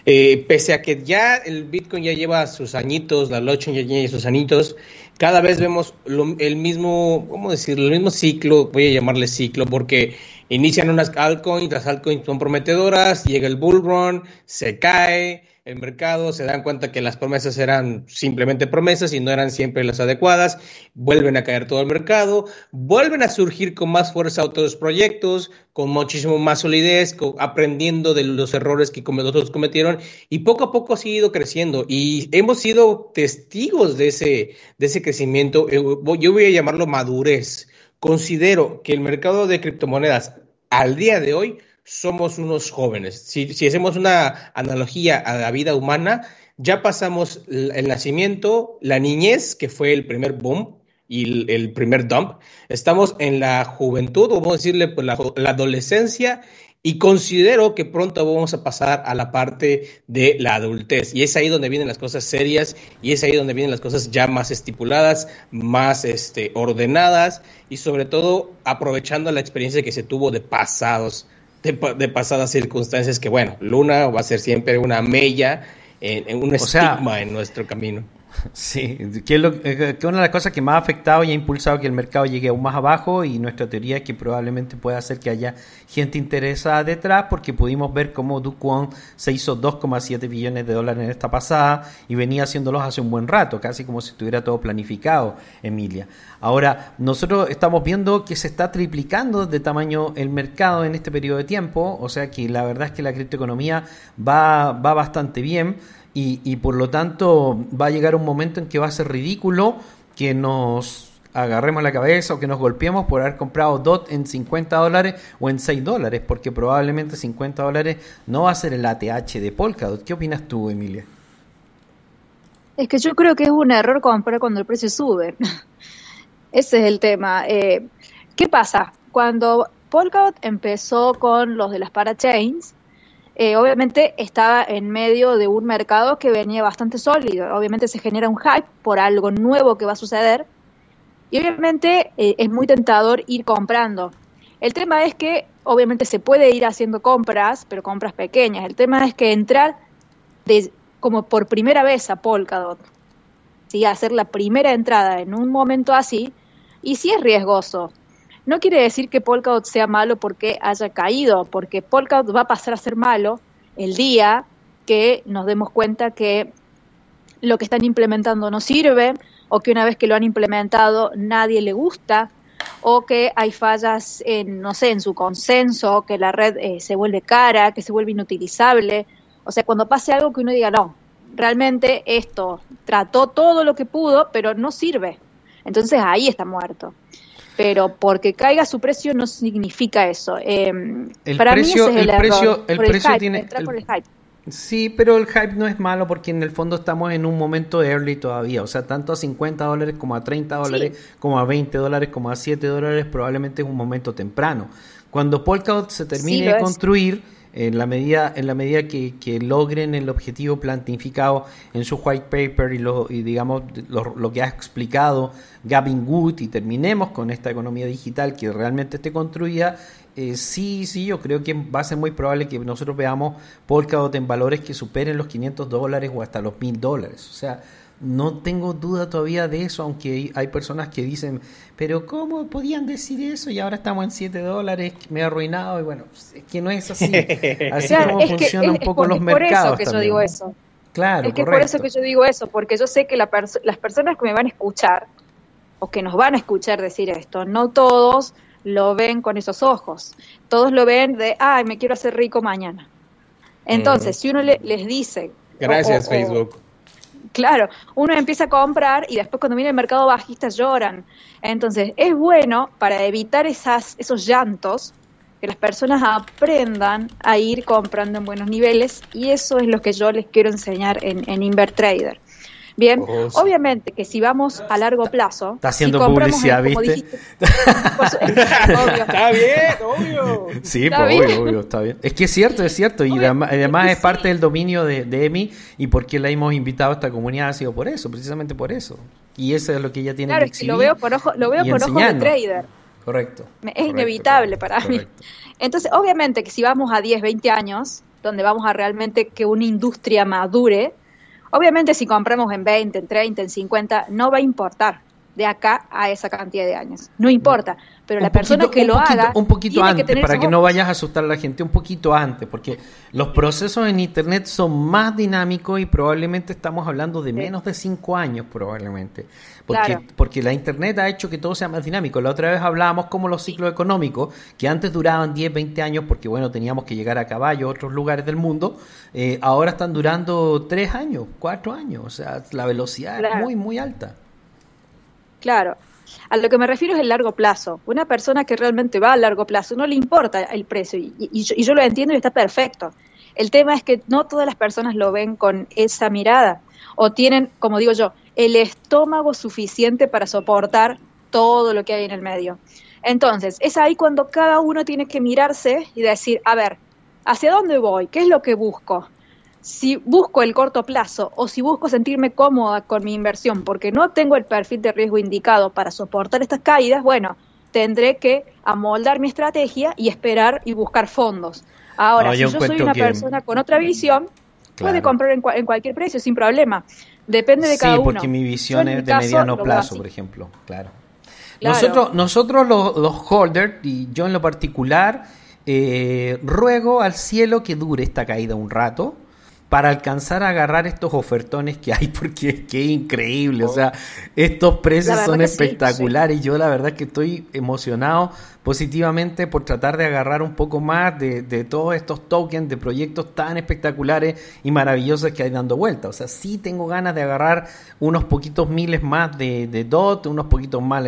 Eh, pese a que ya el Bitcoin ya lleva sus añitos, la blockchain ya lleva sus añitos, cada vez vemos el mismo, ¿cómo decirlo? El mismo ciclo, voy a llamarle ciclo, porque inician unas altcoins, las altcoins son prometedoras, llega el bull run, se cae, el mercado, se dan cuenta que las promesas eran simplemente promesas y no eran siempre las adecuadas, vuelven a caer todo el mercado, vuelven a surgir con más fuerza otros proyectos, con muchísimo más solidez, aprendiendo de los errores que otros cometieron y poco a poco ha seguido creciendo y hemos sido testigos de ese, de ese crecimiento, eh, yo voy a llamarlo madurez. Considero que el mercado de criptomonedas al día de hoy somos unos jóvenes. Si, hacemos una analogía a la vida humana, ya pasamos el nacimiento, la niñez, que fue el primer boom y el, primer dump. Estamos en la juventud, vamos a decirle pues, la, la adolescencia y considero que pronto vamos a pasar a la parte de la adultez. Y es ahí donde vienen las cosas serias y es ahí donde vienen las cosas ya más estipuladas, más este, ordenadas y sobre todo aprovechando la experiencia que se tuvo de pasados de, pasadas circunstancias que, bueno, Luna va a ser siempre una mella, en, un estigma en nuestro camino. *laughs* Sí, que, es eh, que una de las cosas que más ha afectado y ha impulsado que el mercado llegue aún más abajo y nuestra teoría es que probablemente pueda hacer que haya gente interesada detrás porque pudimos ver cómo Duquan se hizo 2,7 billones de dólares en esta pasada y venía haciéndolos hace un buen rato, casi como si estuviera todo planificado, Emilia. Ahora, nosotros estamos viendo que se está triplicando de tamaño el mercado en este periodo de tiempo, o sea que la verdad es que la criptoeconomía va, va bastante bien y, por lo tanto va a llegar un momento en que va a ser ridículo que nos agarremos la cabeza o que nos golpeemos por haber comprado DOT en 50 dólares o en 6 dólares, porque probablemente 50 dólares no va a ser el ATH de Polkadot. ¿Qué opinas tú, Emilia? Es que yo creo que es un error comprar cuando el precio sube. *laughs* Ese es el tema. Eh, ¿Qué pasa? Cuando Polkadot empezó con los de las parachains, eh, obviamente estaba en medio de un mercado que venía bastante sólido. Obviamente se genera un hype por algo nuevo que va a suceder y obviamente eh, es muy tentador ir comprando. El tema es que obviamente se puede ir haciendo compras, pero compras pequeñas. El tema es que entrar como por primera vez a Polkadot, ¿sí? hacer la primera entrada en un momento así, y sí es riesgoso. No quiere decir que Polkadot sea malo porque haya caído, porque Polkadot va a pasar a ser malo el día que nos demos cuenta que lo que están implementando no sirve, o que una vez que lo han implementado nadie le gusta, o que hay fallas en, no sé, en su consenso, que la red eh, se vuelve cara, que se vuelve inutilizable. O sea, cuando pase algo que uno diga, no, realmente esto trató todo lo que pudo, pero no sirve. Entonces ahí está muerto. Pero porque caiga su precio no significa eso. Eh, El para precio- mí ese es el, el precio- error, el por precio hype, tiene- entrar el- por el hype. Sí, pero el hype no es malo porque en el fondo estamos en un momento early todavía. O sea, tanto a 50 dólares como a 30 dólares, como a 20 dólares, como a 7 dólares, probablemente es un momento temprano. Cuando Polkadot se termine Sí, de es. En la medida, en la medida que, que logren el objetivo plantificado en su white paper y, lo, y digamos lo, lo que ha explicado Gavin Wood y terminemos con esta economía digital que realmente esté construida, eh, sí, sí, yo creo que va a ser muy probable que nosotros veamos Polkadot en valores que superen los 500 dólares o hasta los 1000 dólares. O sea, no tengo duda todavía de eso, aunque hay- personas que dicen, pero ¿cómo podían decir eso? Y ahora estamos en 7 dólares, me he arruinado. Y bueno, es que no es así. *laughs* Así Claro, como funcionan un poco es los por, es por mercados. eso que yo digo eso. Claro, es que correcto. por eso que yo digo eso, porque yo sé que la las personas que me van a escuchar o que nos van a escuchar decir esto, no todos lo ven con esos ojos. Todos lo ven de, ay, me quiero hacer rico mañana. Entonces, si uno le- les dice... Gracias, o- o- Facebook. Claro, uno empieza a comprar y después cuando viene el mercado bajista lloran. Entonces, es bueno para evitar esas, esos llantos que las personas aprendan a ir comprando en buenos niveles y eso es lo que yo les quiero enseñar en, en Invertrader. Bien, Oh, sí. obviamente que si vamos a largo plazo, Está haciendo si compramos publicidad, como ¿viste? dijiste- por *laughs* *laughs* obvio. Está bien, obvio. Sí, Está pues, bien. obvio, obvio, está bien. Es que es cierto, es cierto. Y Obvio, además, es es parte sí. del dominio de, de Emi y por qué la hemos invitado a esta comunidad ha sido por eso, precisamente por eso. Y eso es lo que ella tiene Claro, que es que lo exhibir veo con ojo, lo veo y con ojos de trader. Correcto. Me- Es correcto, inevitable correcto, para mí. correcto. Entonces, obviamente que si vamos a 10, 20 años, donde vamos a realmente que una industria madure, obviamente si compramos en 20, en 30, en 50, no va a importar de acá a esa cantidad de años. No importa, pero la persona que lo poquito- haga un poquito tiene antes que tener para que no vayas a asustar a la gente un poquito antes porque los procesos en internet son más dinámicos y probablemente estamos hablando de menos de cinco años probablemente porque Claro. porque la internet ha hecho que todo sea más dinámico. La otra vez hablábamos como los ciclos económicos que antes duraban 10 20 años porque bueno teníamos que llegar a caballo a otros lugares del mundo eh, ahora están durando 3 años 4 años o sea la velocidad es muy muy alta Claro. A lo que me refiero es el largo plazo. Una persona que realmente va a largo plazo no le importa el precio y, yo, y yo lo entiendo y está perfecto. El tema es que no todas las personas lo ven con esa mirada o tienen, como digo yo, el estómago suficiente para soportar todo lo que hay en el medio. Entonces, es ahí cuando cada uno tiene que mirarse y decir, a ver, ¿hacia dónde voy? ¿Qué es lo que busco? Si busco el corto plazo o si busco sentirme cómoda con mi inversión porque no tengo el perfil de riesgo indicado para soportar estas caídas, bueno, tendré que amoldar mi estrategia y esperar y buscar fondos. Ahora, No, si yo soy una que- persona con otra visión, puede comprar en, cua- en cualquier precio sin problema. Depende de cada sí, uno. porque mi visión es de caso mediano plazo, por ejemplo. Claro. Claro. Nosotros, nosotros los, los holders, y yo en lo particular, eh, ruego al cielo que dure esta caída un rato para alcanzar a agarrar estos ofertones que hay, *laughs* porque es que es increíble. O sea, estos precios son sí, espectaculares. Yo la verdad que estoy emocionado positivamente por tratar de agarrar un poco más de, de todos estos tokens, de proyectos tan espectaculares y maravillosos que hay dando vuelta. O sea, sí tengo ganas de agarrar unos poquitos miles más de, de DOT, unos poquitos más,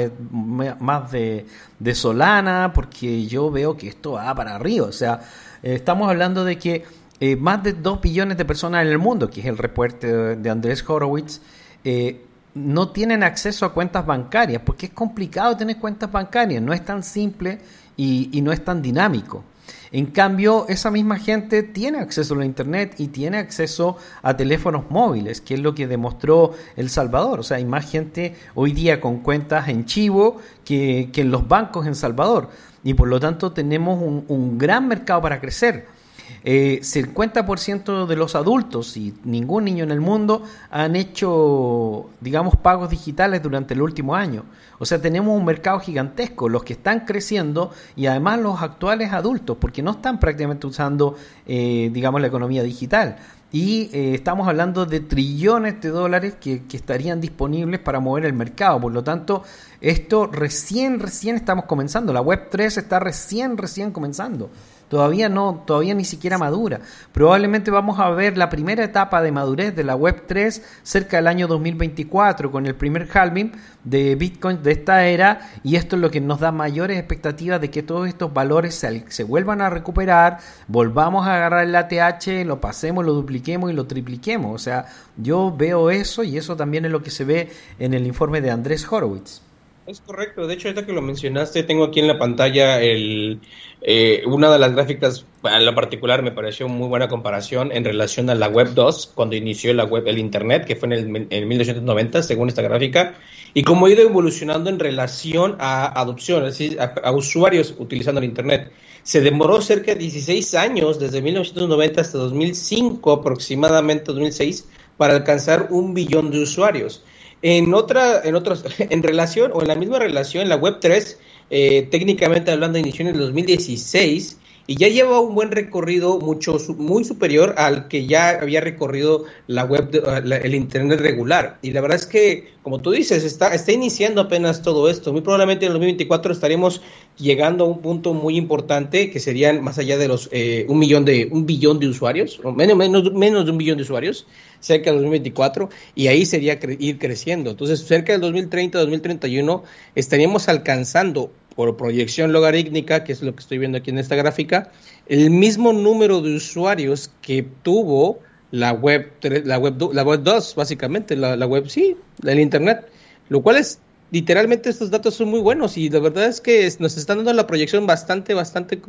más de, de Solana, porque yo veo que esto va para arriba. O sea, eh, estamos hablando de que eh, más de 2 billones de personas en el mundo, que es el reporte de, Andrés Horowitz, eh, no tienen acceso a cuentas bancarias, porque es complicado tener cuentas bancarias, no es tan simple y, no es tan dinámico. En cambio, esa misma gente tiene acceso a la Internet y tiene acceso a teléfonos móviles, que es lo que demostró El Salvador. O sea, hay más gente hoy día con cuentas en Chivo que, en los bancos en Salvador. Y por lo tanto tenemos un gran mercado para crecer. Eh, 50% de los adultos y ningún niño en el mundo han hecho, digamos, pagos digitales durante el último año. O sea, tenemos un mercado gigantesco, los que están creciendo y además los actuales adultos, porque no están prácticamente usando, eh, digamos, la economía digital. y eh, estamos hablando de trillones de dólares que, que estarían disponibles para mover el mercado. Por lo tanto, esto recién, recién estamos comenzando. La Web 3 está recién, recién comenzando. Todavía no, todavía ni siquiera madura. Probablemente vamos a ver la primera etapa de madurez de la Web 3 cerca del año 2024 con el primer halving de Bitcoin de esta era y esto es lo que nos da mayores expectativas de que todos estos valores se, se vuelvan a recuperar, volvamos a agarrar el ATH, lo pasemos, lo dupliquemos y lo tripliquemos. O sea, yo veo eso y eso también es lo que se ve en el informe de Andrés Horowitz. Es correcto, de hecho ahorita que lo mencionaste tengo aquí en la pantalla el, eh, una de las gráficas, en lo particular me pareció muy buena comparación en relación a la Web 2, cuando inició la web, el Internet, que fue en el en 1990, según esta gráfica, y cómo ha ido evolucionando en relación a adopción, es decir, a, a usuarios utilizando el Internet. Se demoró cerca de 16 años, desde 1990 hasta 2005, aproximadamente 2006, para alcanzar un billón de usuarios. En otra, en otros, *laughs* en relación o en la misma relación, la Web 3, eh, técnicamente hablando, inició en el 2016 y ya lleva un buen recorrido mucho muy superior al que ya había recorrido la web de, la, el internet regular. Y la verdad es que como tú dices está está iniciando apenas todo esto. Muy probablemente en el 2024 estaremos llegando a un punto muy importante que serían más allá de los eh, un millón de un billón de usuarios o menos menos menos de un billón de usuarios cerca del 2024 y ahí sería cre ir creciendo. Entonces cerca del 2030 2031 estaríamos alcanzando por proyección logarítmica, que es lo que estoy viendo aquí en esta gráfica, el mismo número de usuarios que tuvo la web, la web, la web 2, básicamente, la, la web, sí, el Internet, lo cual es, literalmente estos datos son muy buenos y la verdad es que nos están dando la proyección bastante, bastante,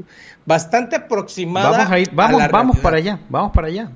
bastante aproximada. Vamos a ir, vamos, a vamos para allá, vamos para allá.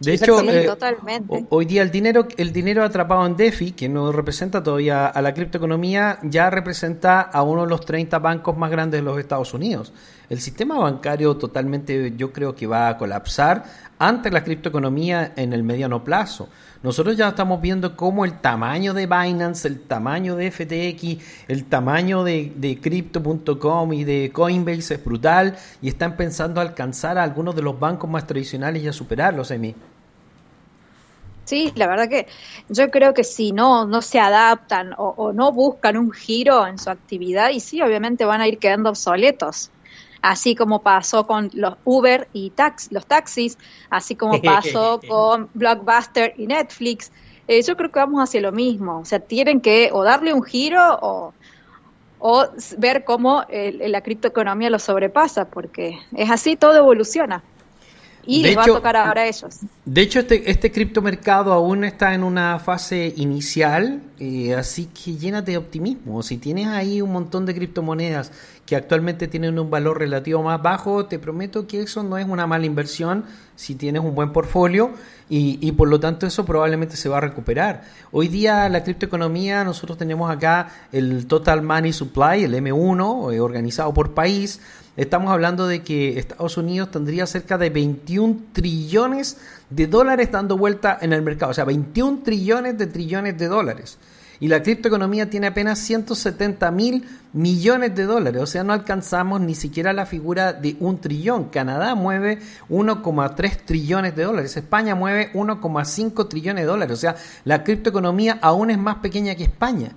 De hecho, eh, totalmente. hoy día el dinero, el dinero atrapado en DeFi, que no representa todavía a la criptoeconomía, ya representa a uno de los 30 bancos más grandes de los Estados Unidos. El sistema bancario totalmente yo creo que va a colapsar ante la criptoeconomía en el mediano plazo. Nosotros ya estamos viendo cómo el tamaño de Binance, el tamaño de FTX, el tamaño de, de Crypto.com y de Coinbase es brutal y están pensando alcanzar a algunos de los bancos más tradicionales y a superarlos, Emi. Sí, la verdad que yo creo que si no, no se adaptan o, o, no buscan un giro en su actividad, y sí, obviamente van a ir quedando obsoletos. Así como pasó con los Uber y tax, los taxis, así como *laughs* pasó con Blockbuster y Netflix. Eh, yo creo que vamos hacia lo mismo. O sea, tienen que o darle un giro o, o ver cómo el, la criptoeconomía lo sobrepasa, porque es así, todo evoluciona. Y de les hecho, va a tocar ahora a ellos. De hecho, este, este criptomercado aún está en una fase inicial, eh, así que llénate de optimismo. Si tienes ahí un montón de criptomonedas que actualmente tienen un valor relativo más bajo, te prometo que eso no es una mala inversión si tienes un buen portfolio y, por lo tanto eso probablemente se va a recuperar. Hoy día la criptoeconomía, nosotros tenemos acá el Total Money Supply, el M1, eh, organizado por país. Estamos hablando de que Estados Unidos tendría cerca de 21 trillones de dólares dando vuelta en el mercado, o sea, 21 trillones de trillones de dólares. Y la criptoeconomía tiene apenas 170 mil millones de dólares, o sea, no alcanzamos ni siquiera la figura de un trillón. Canadá mueve 1,3 trillones de dólares, España mueve 1,5 trillones de dólares, o sea, la criptoeconomía aún es más pequeña que España.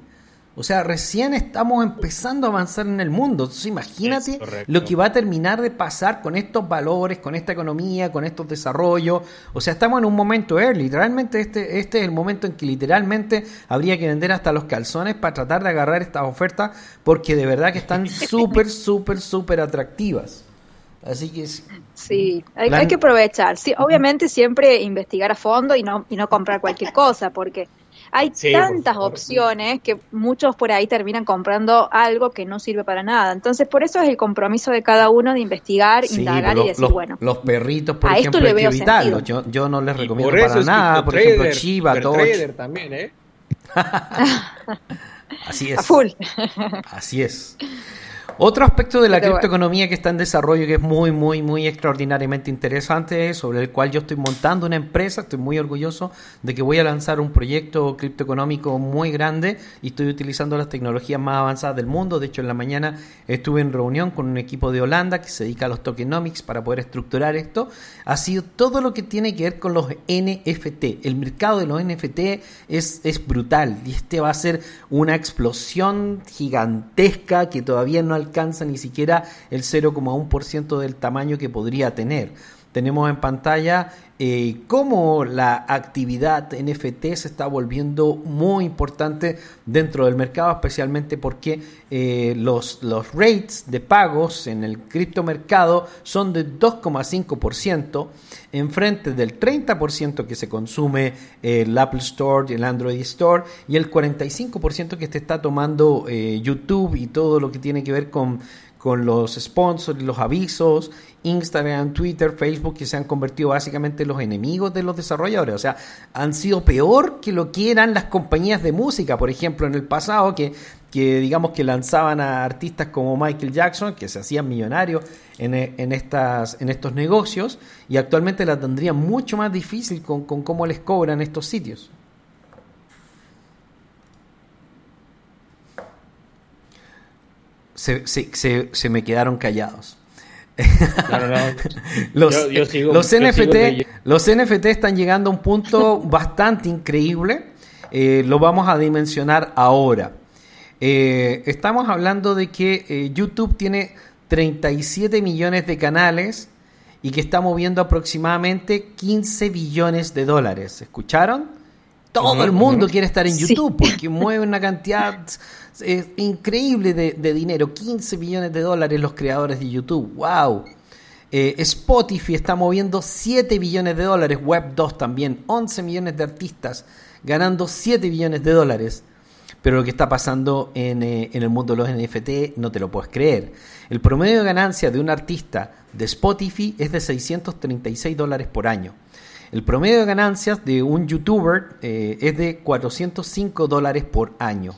O sea, recién estamos empezando a avanzar en el mundo. Entonces, imagínate lo que va a terminar de pasar con estos valores, con esta economía, con estos desarrollos. O sea, estamos en un momento early. Realmente este, este es el momento en que literalmente habría que vender hasta los calzones para tratar de agarrar estas ofertas porque de verdad que están *laughs* súper, súper, súper atractivas. Así que sí, hay, la... hay, que aprovechar. Sí, obviamente siempre investigar a fondo y no y no comprar cualquier cosa porque hay sí, tantas opciones que muchos por ahí terminan comprando algo que no sirve para nada. Entonces, por eso es el compromiso de cada uno de investigar, sí, indagar y decir, los, bueno. Los perritos, por ejemplo, hay que evitarlos. Yo, yo no les recomiendo para nada. Por ejemplo, Chiva, Trader también, ¿eh? *laughs* *laughs* Así es. A full. Así es. *laughs* Otro aspecto de la Pero bueno. criptoeconomía que está en desarrollo que es muy, muy, muy extraordinariamente interesante, sobre el cual yo estoy montando una empresa, estoy muy orgulloso de que voy a lanzar un proyecto criptoeconómico muy grande y estoy utilizando las tecnologías más avanzadas del mundo. De hecho, en la mañana estuve en reunión con un equipo de Holanda que se dedica a los tokenomics para poder estructurar esto. Ha sido todo lo que tiene que ver con los NFT. El mercado de los NFT es, es brutal y este va a ser una explosión gigantesca que todavía no alcanza ni siquiera el 0,1% del tamaño que podría tener. Tenemos en pantalla eh, cómo la actividad NFT se está volviendo muy importante dentro del mercado, especialmente porque eh, los, los rates de pagos en el criptomercado son de 2,5% en frente del 30% que se consume el Apple Store y el Android Store y el 45% que te está tomando eh, YouTube y todo lo que tiene que ver con con los sponsors, los avisos, Instagram, Twitter, Facebook, que se han convertido básicamente en los enemigos de los desarrolladores. O sea, han sido peor que lo que eran las compañías de música, por ejemplo, en el pasado, que, que digamos que lanzaban a artistas como Michael Jackson, que se hacían millonarios en, en, estas, en estos negocios, y actualmente la tendrían mucho más difícil con, con cómo les cobran estos sitios. Se, se, se, se me quedaron callados. No, *laughs* los, Yo- yo sigo- los NFT, los NFT están llegando a un punto *laughs* bastante increíble. Eh, lo vamos a dimensionar ahora. Eh, estamos hablando de que eh, YouTube tiene 37 millones de canales y que está moviendo aproximadamente 15 billones de dólares. ¿Escucharon? Todo el mundo quiere estar en Sí. YouTube porque *laughs* mueve una cantidad eh, increíble de, de dinero. 15 billones de dólares los creadores de YouTube. ¡Wow! Eh, Spotify está moviendo 7 billones de dólares. Web 2 también. 11 millones de artistas ganando 7 billones de dólares. Pero lo que está pasando en, eh, en el mundo de los NFT no te lo puedes creer. El promedio de ganancia de un artista de Spotify es de 636 dólares por año. El promedio de ganancias de un youtuber eh, es de 405 dólares por año.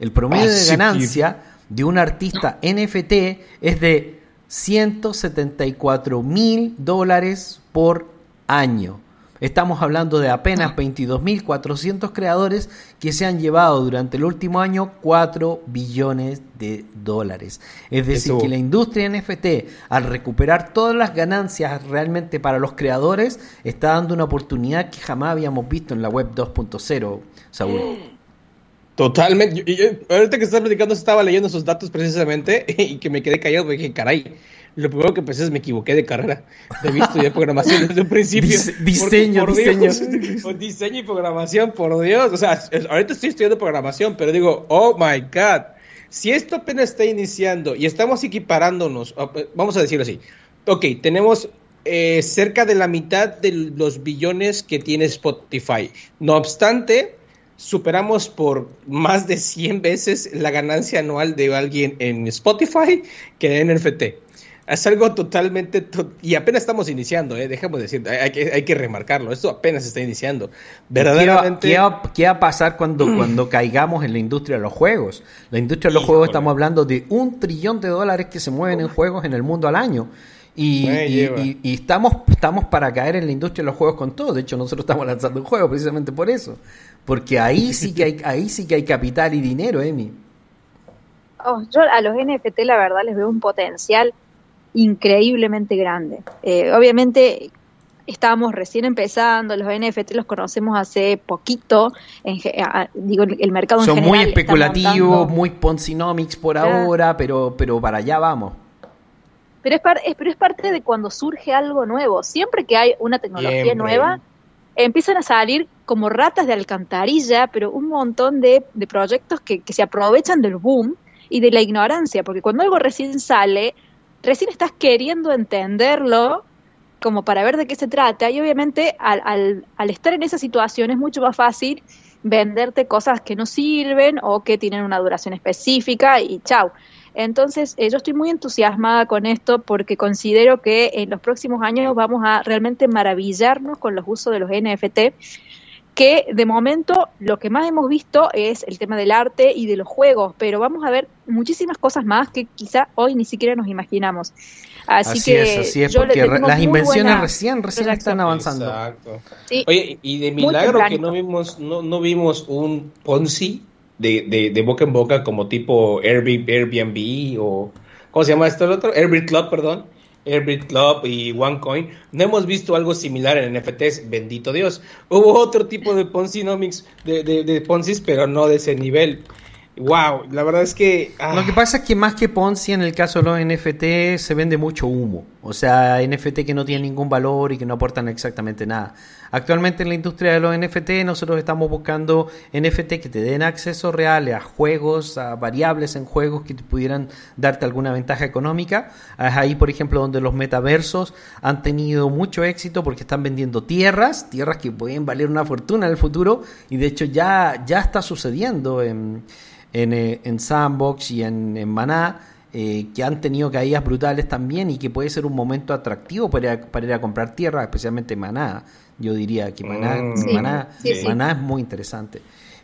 El promedio de ganancia de un artista NFT es de 174 mil dólares por año. Estamos hablando de apenas 22.400 creadores que se han llevado durante el último año 4 billones de dólares. Es decir, Eso- que la industria NFT, al recuperar todas las ganancias realmente para los creadores, está dando una oportunidad que jamás habíamos visto en la web 2.0, Saúl. Totalmente. Yo- yo- ahorita que estás platicando, estaba leyendo esos datos precisamente *laughs* y que me quedé callado porque dije, caray, lo primero que pensé es me equivoqué de carrera. Debí estudiar programación desde un principio. Dise- diseño, Por- diseño. *laughs* Diseño y programación, por Dios. O sea, ahorita estoy estudiando programación, pero digo, oh my God. Si esto apenas está iniciando y estamos equiparándonos, eh, vamos a decirlo así. Ok, tenemos eh, cerca de la mitad de los billones que tiene Spotify. No obstante, superamos por más de 100 veces la ganancia anual de alguien en Spotify que en NFT. Es algo totalmente... to- y apenas estamos iniciando, ¿eh? Dejemos decir, hay, hay que, hay que remarcarlo. Esto apenas está iniciando. Verdaderamente... ¿Qué va, qué va- qué va a pasar cuando, cuando caigamos en la industria de los juegos? La industria de los juegos estamos hablando de un trillón de dólares que se mueven en juegos en el mundo al año. Y, Me y- lleva. y- y estamos, estamos para caer en la industria de los juegos con todo. De hecho, nosotros estamos lanzando un juego precisamente por eso. Porque ahí sí que hay, *laughs* ahí sí que hay capital y dinero, Emi. Oh, yo a los NFT la verdad les veo un potencial increíblemente grande. Eh, obviamente estábamos recién empezando, los NFT los conocemos hace poquito, en digo el mercado en Son muy general especulativos, muy ponzinomics por ahora, pero, pero para allá vamos. pero es, par- es- pero es parte de cuando surge algo nuevo. Siempre que hay una tecnología Siempre. nueva, empiezan a salir como ratas de alcantarilla, pero un montón de, de proyectos que, que se aprovechan del boom y de la ignorancia, porque cuando algo recién sale, recién estás queriendo entenderlo como para ver de qué se trata y obviamente al, al, al estar en esa situación es mucho más fácil venderte cosas que no sirven o que tienen una duración específica y chau. Entonces, eh, yo estoy muy entusiasmada con esto porque considero que en los próximos años vamos a realmente maravillarnos con los usos de los NFT, que de momento lo que más hemos visto es el tema del arte y de los juegos, pero vamos a ver muchísimas cosas más que quizá hoy ni siquiera nos imaginamos. Así, que es, así es, porque las invenciones recién, recién están avanzando. Exacto. Sí. Oye, y de milagro que no vimos, no, no vimos un Ponzi de, de, de boca en boca como tipo Airbnb, Airbnb o ¿cómo se llama esto el otro? Airbnb Club, perdón. Airbnb Club y OneCoin. No hemos visto algo similar en NFTs, bendito Dios. Hubo otro tipo de Ponzinomics, de, de, de pero no de ese nivel. Wow, la verdad es que... ah, Lo que pasa es que más que Ponzi, en el caso de los NFT, se vende mucho humo. O sea, NFT que no tienen ningún valor y que no aportan exactamente nada. Actualmente en la industria de los NFT nosotros estamos buscando NFT que te den acceso real a juegos, a variables en juegos que te pudieran darte alguna ventaja económica. Es ahí, por ejemplo, donde los metaversos han tenido mucho éxito porque están vendiendo tierras, tierras que pueden valer una fortuna en el futuro y de hecho ya, ya está sucediendo en en, eh, en Sandbox y en, en Maná, eh, que han tenido caídas brutales también y que puede ser un momento atractivo para ir a, para ir a comprar tierra, especialmente Maná. Yo diría que Maná, Mm. Maná, sí, sí. Maná es muy interesante.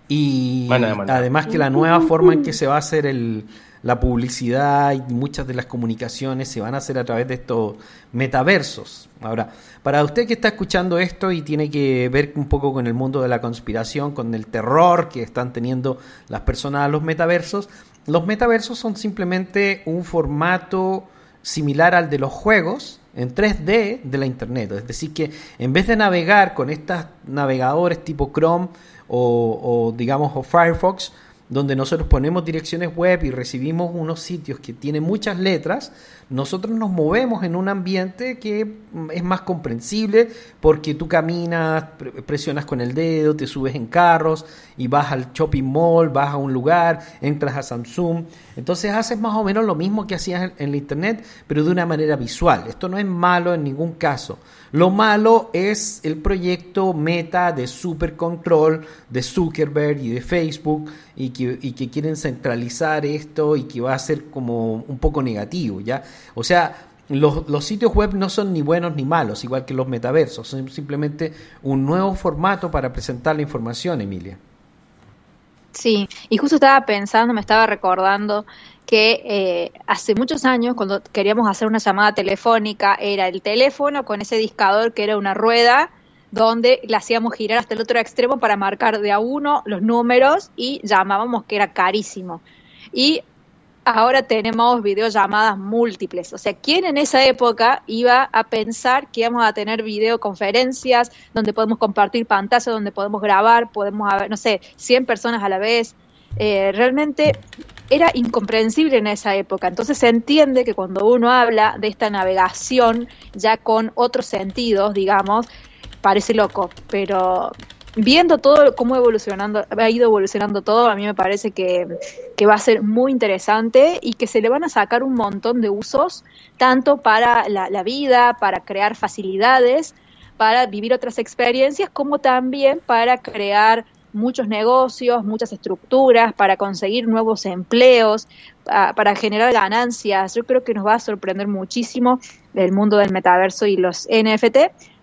Y Maná, Maná. además que la nueva forma en que se va a hacer el, la publicidad y muchas de las comunicaciones se van a hacer a través de estos metaversos. Ahora, para usted que está escuchando esto y tiene que ver un poco con el mundo de la conspiración, con el terror que están teniendo las personas a los metaversos, los metaversos son simplemente un formato similar al de los juegos en 3D de la Internet. Es decir, que en vez de navegar con estos navegadores tipo Chrome o, o, digamos o Firefox, donde nosotros ponemos direcciones web y recibimos unos sitios que tienen muchas letras, nosotros nos movemos en un ambiente que es más comprensible porque tú caminas, pre- presionas con el dedo, te subes en carros y vas al shopping mall, vas a un lugar, entras a Samsung. Entonces haces más o menos lo mismo que hacías en la internet, pero de una manera visual. Esto no es malo en ningún caso. Lo malo es el proyecto meta de supercontrol de Zuckerberg y de Facebook y que, quieren centralizar esto y que va a ser como un poco negativo, ¿ya? O sea, los sitios web no son ni buenos ni malos, igual que los metaversos, son simplemente un nuevo formato para presentar la información, Emilia. Sí, y justo estaba pensando, me estaba recordando que eh, hace muchos años, cuando queríamos hacer una llamada telefónica, era el teléfono con ese discador que era una rueda donde la hacíamos girar hasta el otro extremo para marcar de a uno los números y llamábamos que era carísimo. Y ahora tenemos videollamadas múltiples. O sea, ¿quién en esa época iba a pensar que íbamos a tener videoconferencias donde podemos compartir pantalla, donde podemos grabar, podemos, haber, no sé, 100 personas a la vez? Eh, realmente era incomprensible en esa época. Entonces se entiende que cuando uno habla de esta navegación ya con otros sentidos, digamos, parece loco, pero viendo todo cómo evolucionando, ha ido evolucionando todo, a mí me parece que, que, va a ser muy interesante y que se le van a sacar un montón de usos, tanto para la, la vida, para crear facilidades, para vivir otras experiencias, como también para crear muchos negocios, muchas estructuras, para conseguir nuevos empleos, para generar ganancias. Yo creo que nos va a sorprender muchísimo el mundo del metaverso y los NFT.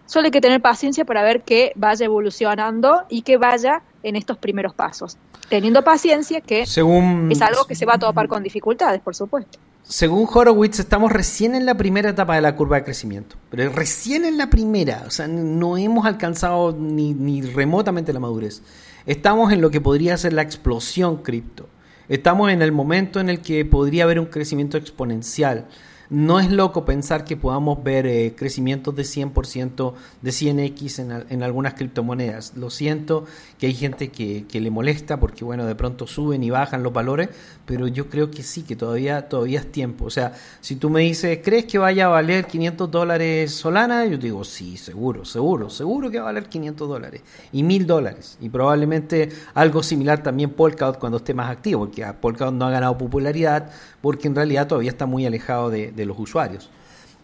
Solo hay que tener paciencia para ver que vaya evolucionando y que vaya en estos primeros pasos. Teniendo paciencia, que según, es algo que se va a topar con dificultades, por supuesto. Según Horowitz, estamos recién en la primera etapa de la curva de crecimiento. Pero recién en la primera. O sea, no hemos alcanzado ni, ni remotamente la madurez. Estamos en lo que podría ser la explosión cripto. Estamos en el momento en el que podría haber un crecimiento exponencial. No es loco pensar que podamos ver eh, crecimientos de 100%, de 100x en, en, algunas criptomonedas. Lo siento que hay gente que, que, le molesta porque, bueno, de pronto suben y bajan los valores, pero yo creo que sí, que todavía, todavía es tiempo. O sea, si tú me dices, ¿crees que vaya a valer 500 dólares Solana? Yo digo, sí, seguro, seguro, seguro que va a valer 500 dólares y 1000 dólares. Y probablemente algo similar también Polkadot cuando esté más activo, porque Polkadot no ha ganado popularidad porque en realidad todavía está muy alejado de, de los usuarios.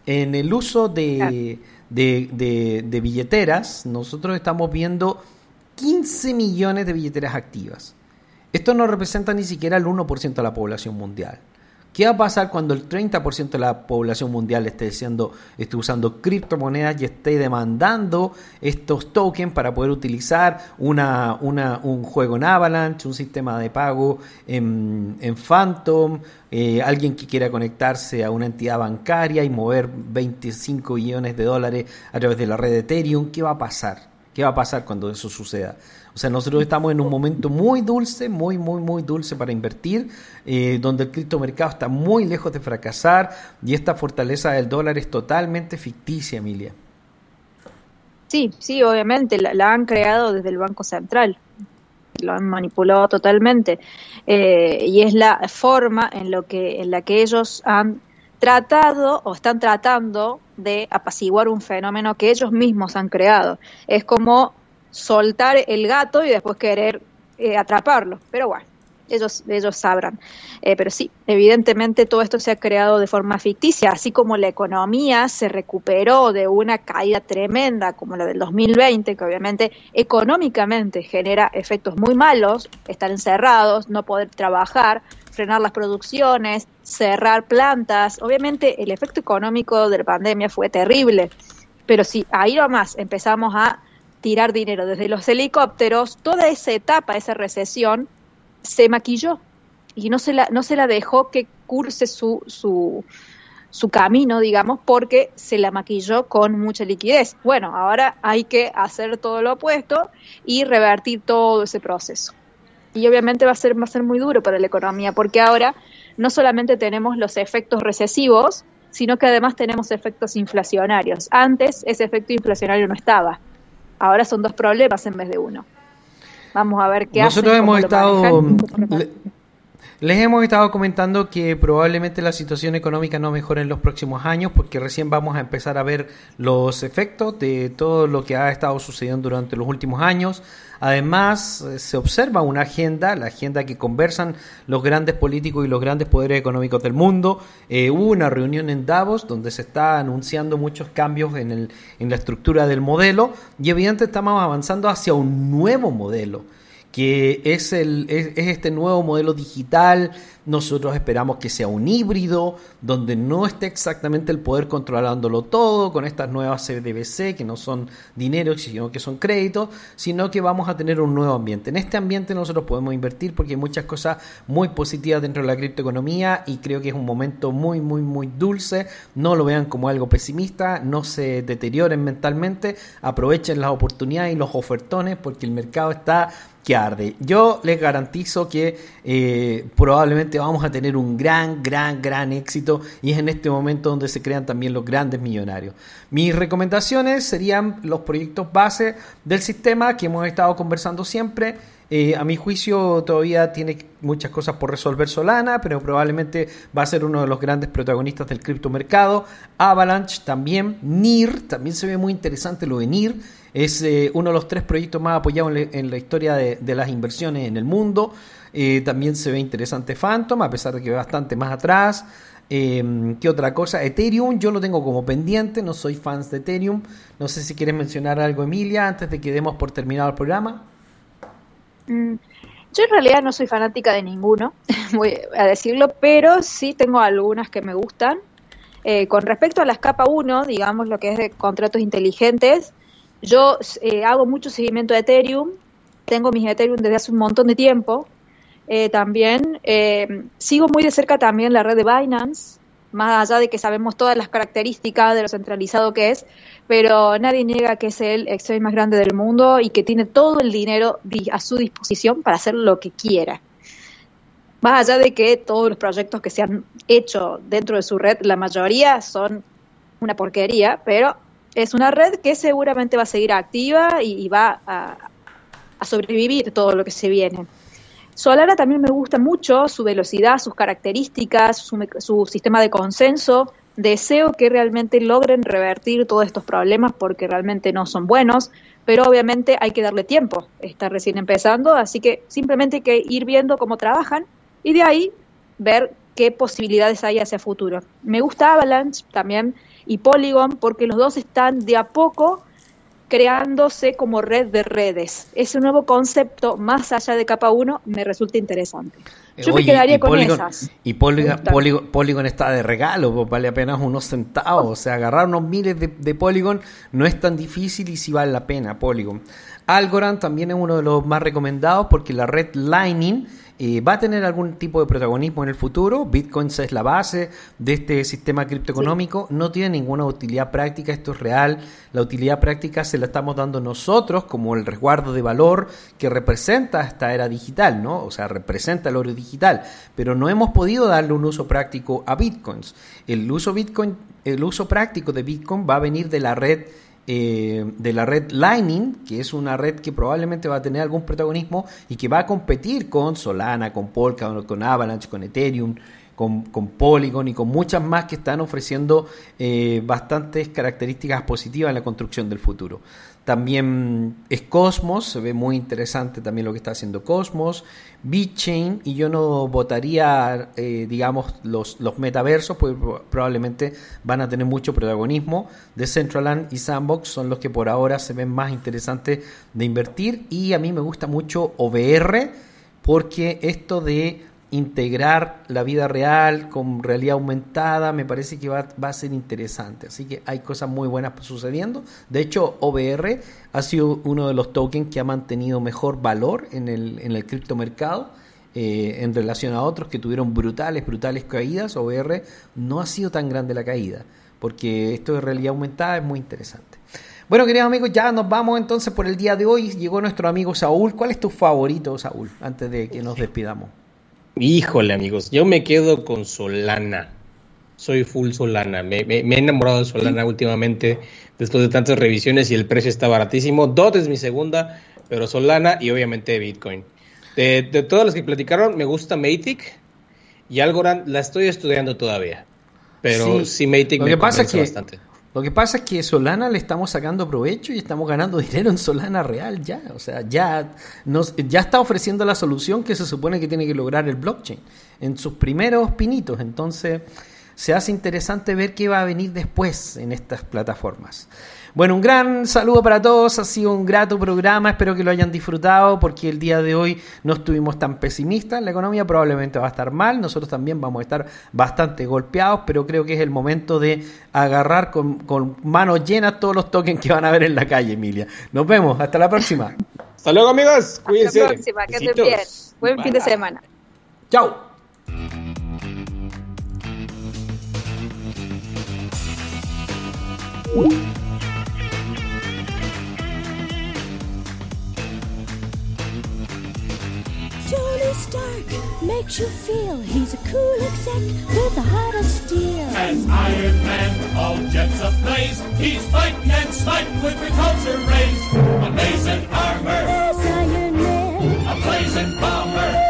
En el uso de, de, de, de, billeteras, nosotros estamos viendo 15 millones de billeteras activas. Esto no representa ni siquiera el 1% de la población mundial. ¿Qué va a pasar cuando el 30% de la población mundial esté, diciendo, esté usando criptomonedas y esté demandando estos tokens para poder utilizar una, una, un juego en Avalanche, un sistema de pago en, en Phantom, eh, alguien que quiera conectarse a una entidad bancaria y mover 25 millones de dólares a través de la red de Ethereum? ¿Qué va a pasar? ¿Qué va a pasar cuando eso suceda? O sea, nosotros estamos en un momento muy dulce, muy, muy, muy dulce para invertir, eh, donde el criptomercado está muy lejos de fracasar y esta fortaleza del dólar es totalmente ficticia, Emilia. Sí, sí, obviamente, la, han creado desde el Banco Central, lo han manipulado totalmente eh, y es la forma en, lo que, en la que ellos han tratado o están tratando de apaciguar un fenómeno que ellos mismos han creado. Es como soltar el gato y después querer eh, atraparlo. Pero bueno, ellos, ellos sabrán. Eh, pero sí, evidentemente todo esto se ha creado de forma ficticia, así como la economía se recuperó de una caída tremenda como la del 2020, que obviamente económicamente genera efectos muy malos, estar encerrados, no poder trabajar, frenar las producciones, cerrar plantas. Obviamente el efecto económico de la pandemia fue terrible, pero si ahí nomás empezamos a tirar dinero desde los helicópteros, toda esa etapa, esa recesión, se maquilló y no se la, no se la dejó que curse su, su, su camino, digamos, porque se la maquilló con mucha liquidez. Bueno, ahora hay que hacer todo lo opuesto y revertir todo ese proceso. Y obviamente va a ser, va a ser muy duro para la economía, porque ahora no solamente tenemos los efectos recesivos, sino que además tenemos efectos inflacionarios. Antes ese efecto inflacionario no estaba. Ahora son dos problemas en vez de uno. Vamos a ver qué Nosotros hemos estado. les hemos estado comentando que probablemente la situación económica no mejore en los próximos años porque recién vamos a empezar a ver los efectos de todo lo que ha estado sucediendo durante los últimos años. Además, eh, se observa una agenda, la agenda que conversan los grandes políticos y los grandes poderes económicos del mundo. Eh, hubo una reunión en Davos donde se está anunciando muchos cambios en, el, en la estructura del modelo y evidentemente estamos avanzando hacia un nuevo modelo que es, el, es, este nuevo modelo digital. Nosotros esperamos que sea un híbrido, donde no esté exactamente el poder controlándolo todo, con estas nuevas CDBC, que no son dinero, sino que son créditos, sino que vamos a tener un nuevo ambiente. En este ambiente nosotros podemos invertir porque hay muchas cosas muy positivas dentro de la criptoeconomía y creo que es un momento muy, muy, muy dulce. No lo vean como algo pesimista, no se deterioren mentalmente, aprovechen las oportunidades y los ofertones porque el mercado está arde. Yo les garantizo que eh, probablemente vamos a tener un gran, gran, gran éxito y es en este momento donde se crean también los grandes millonarios. Mis recomendaciones serían los proyectos base del sistema que hemos estado conversando siempre. Eh, a mi juicio todavía tiene muchas cosas por resolver Solana, pero probablemente va a ser uno de los grandes protagonistas del criptomercado. Avalanche también. NIR, también se ve muy interesante lo de NIR. Es eh, uno de los tres proyectos más apoyados en, la historia de, las inversiones en el mundo. Eh, también se ve interesante Phantom, a pesar de que va bastante más atrás. Eh, ¿Qué otra cosa? Ethereum, yo lo tengo como pendiente, no soy fans de Ethereum. No sé si quieres mencionar algo, Emilia, antes de que demos por terminado el programa. Mm, yo en realidad no soy fanática de ninguno, *laughs* voy a decirlo, pero sí tengo algunas que me gustan. con respecto a la capa 1, digamos lo que es de contratos inteligentes, yo eh, hago mucho seguimiento de Ethereum, tengo mis Ethereum desde hace un montón de tiempo. Eh, también eh, sigo muy de cerca también la red de Binance, más allá de que sabemos todas las características de lo centralizado que es, pero nadie niega que es el exchange más grande del mundo y que tiene todo el dinero a su disposición para hacer lo que quiera. Más allá de que todos los proyectos que se han hecho dentro de su red, la mayoría son una porquería, pero es una red que seguramente va a seguir activa y, va a, sobrevivir todo lo que se viene. Solana también me gusta mucho su velocidad, sus características, su, sistema de consenso. Deseo que realmente logren revertir todos estos problemas porque realmente no son buenos, pero obviamente hay que darle tiempo. Está recién empezando, así que simplemente hay que ir viendo cómo trabajan y de ahí ver qué posibilidades hay hacia futuro. Me gusta Avalanche también y Polygon porque los dos están de a poco creándose como red de redes. Ese nuevo concepto, más allá de capa 1, me resulta interesante. Yo me quedaría con Polygon- esas. Y Polygon. Polygon- Polygon está de regalo, pues, vale apenas unos centavos. O sea, agarrar unos miles de, de Polygon no es tan difícil y sí vale la pena Polygon. Algorand también es uno de los más recomendados porque la red Lightning eh, va a tener algún tipo de protagonismo en el futuro. Bitcoin es la base de este sistema criptoeconómico. No tiene ninguna utilidad práctica, esto es real. La utilidad práctica se la estamos dando nosotros como el resguardo de valor que representa esta era digital, ¿no? O sea, representa el oro digital. Pero no hemos podido darle un uso práctico a Bitcoins. El uso, Bitcoin, el uso práctico de Bitcoin va a venir de la red eh, de la red Lightning, que es una red que probablemente va a tener algún protagonismo y que va a competir con Solana, con Polkadot, con Avalanche, con Ethereum, con, con Polygon y con muchas más que están ofreciendo eh, bastantes características positivas en la construcción del futuro. También es Cosmos, se ve muy interesante también lo que está haciendo Cosmos, BitChain, y yo no votaría, eh, digamos, los, los metaversos, pro- probablemente van a tener mucho protagonismo. Decentraland y Sandbox son los que por ahora se ven más interesantes de invertir, y a mí me gusta mucho OVR, porque esto de integrar la vida real con realidad aumentada me parece que va, va a ser interesante. Así que hay cosas muy buenas sucediendo. De hecho, OVR ha sido uno de los tokens que ha mantenido mejor valor en el, en el criptomercado. eh, en relación a otros que tuvieron brutales, brutales caídas, OVR no ha sido tan grande la caída, porque esto de realidad aumentada es muy interesante. Bueno, queridos amigos, ya nos vamos entonces por el día de hoy. Llegó nuestro amigo Saúl. ¿Cuál es tu favorito, Saúl? Antes de que nos despidamos. Híjole, amigos, yo me quedo con Solana. Soy full Solana. Me, me- me he enamorado de Solana últimamente después de tantas revisiones y el precio está baratísimo. DOT es mi segunda, pero Solana y obviamente Bitcoin. De, de todas las que platicaron, me gusta Matic y Algorand la estoy estudiando todavía. Pero Sí, sí, Matic lo me pasa que- bastante. Lo que pasa es que Solana le estamos sacando provecho y estamos ganando *laughs* dinero en Solana real ya. O sea, ya, nos, ya está ofreciendo la solución que se supone que tiene que lograr el blockchain en sus primeros pinitos. Entonces, se hace interesante ver qué va a venir después en estas plataformas. Bueno, un gran saludo para todos. Ha sido un grato programa. Espero que lo hayan disfrutado porque el día de hoy no estuvimos tan pesimistas. La economía probablemente va a estar mal. Nosotros también vamos a estar bastante golpeados, pero creo que es el momento de agarrar con, con manos llenas todos los tokens que van a ver en la calle, Emilia. Nos vemos. Hasta la próxima. Hasta luego, amigos. Hasta Cuídense. la próxima, que estén bien. Buen fin de semana. Chao. Tony Stark makes you feel he's a cool exec with a heart of steel. As Iron Man, all jets ablaze, he's fighting and smiting with repulsor rays. Amazing armor, Iron Man, a blazing bomber.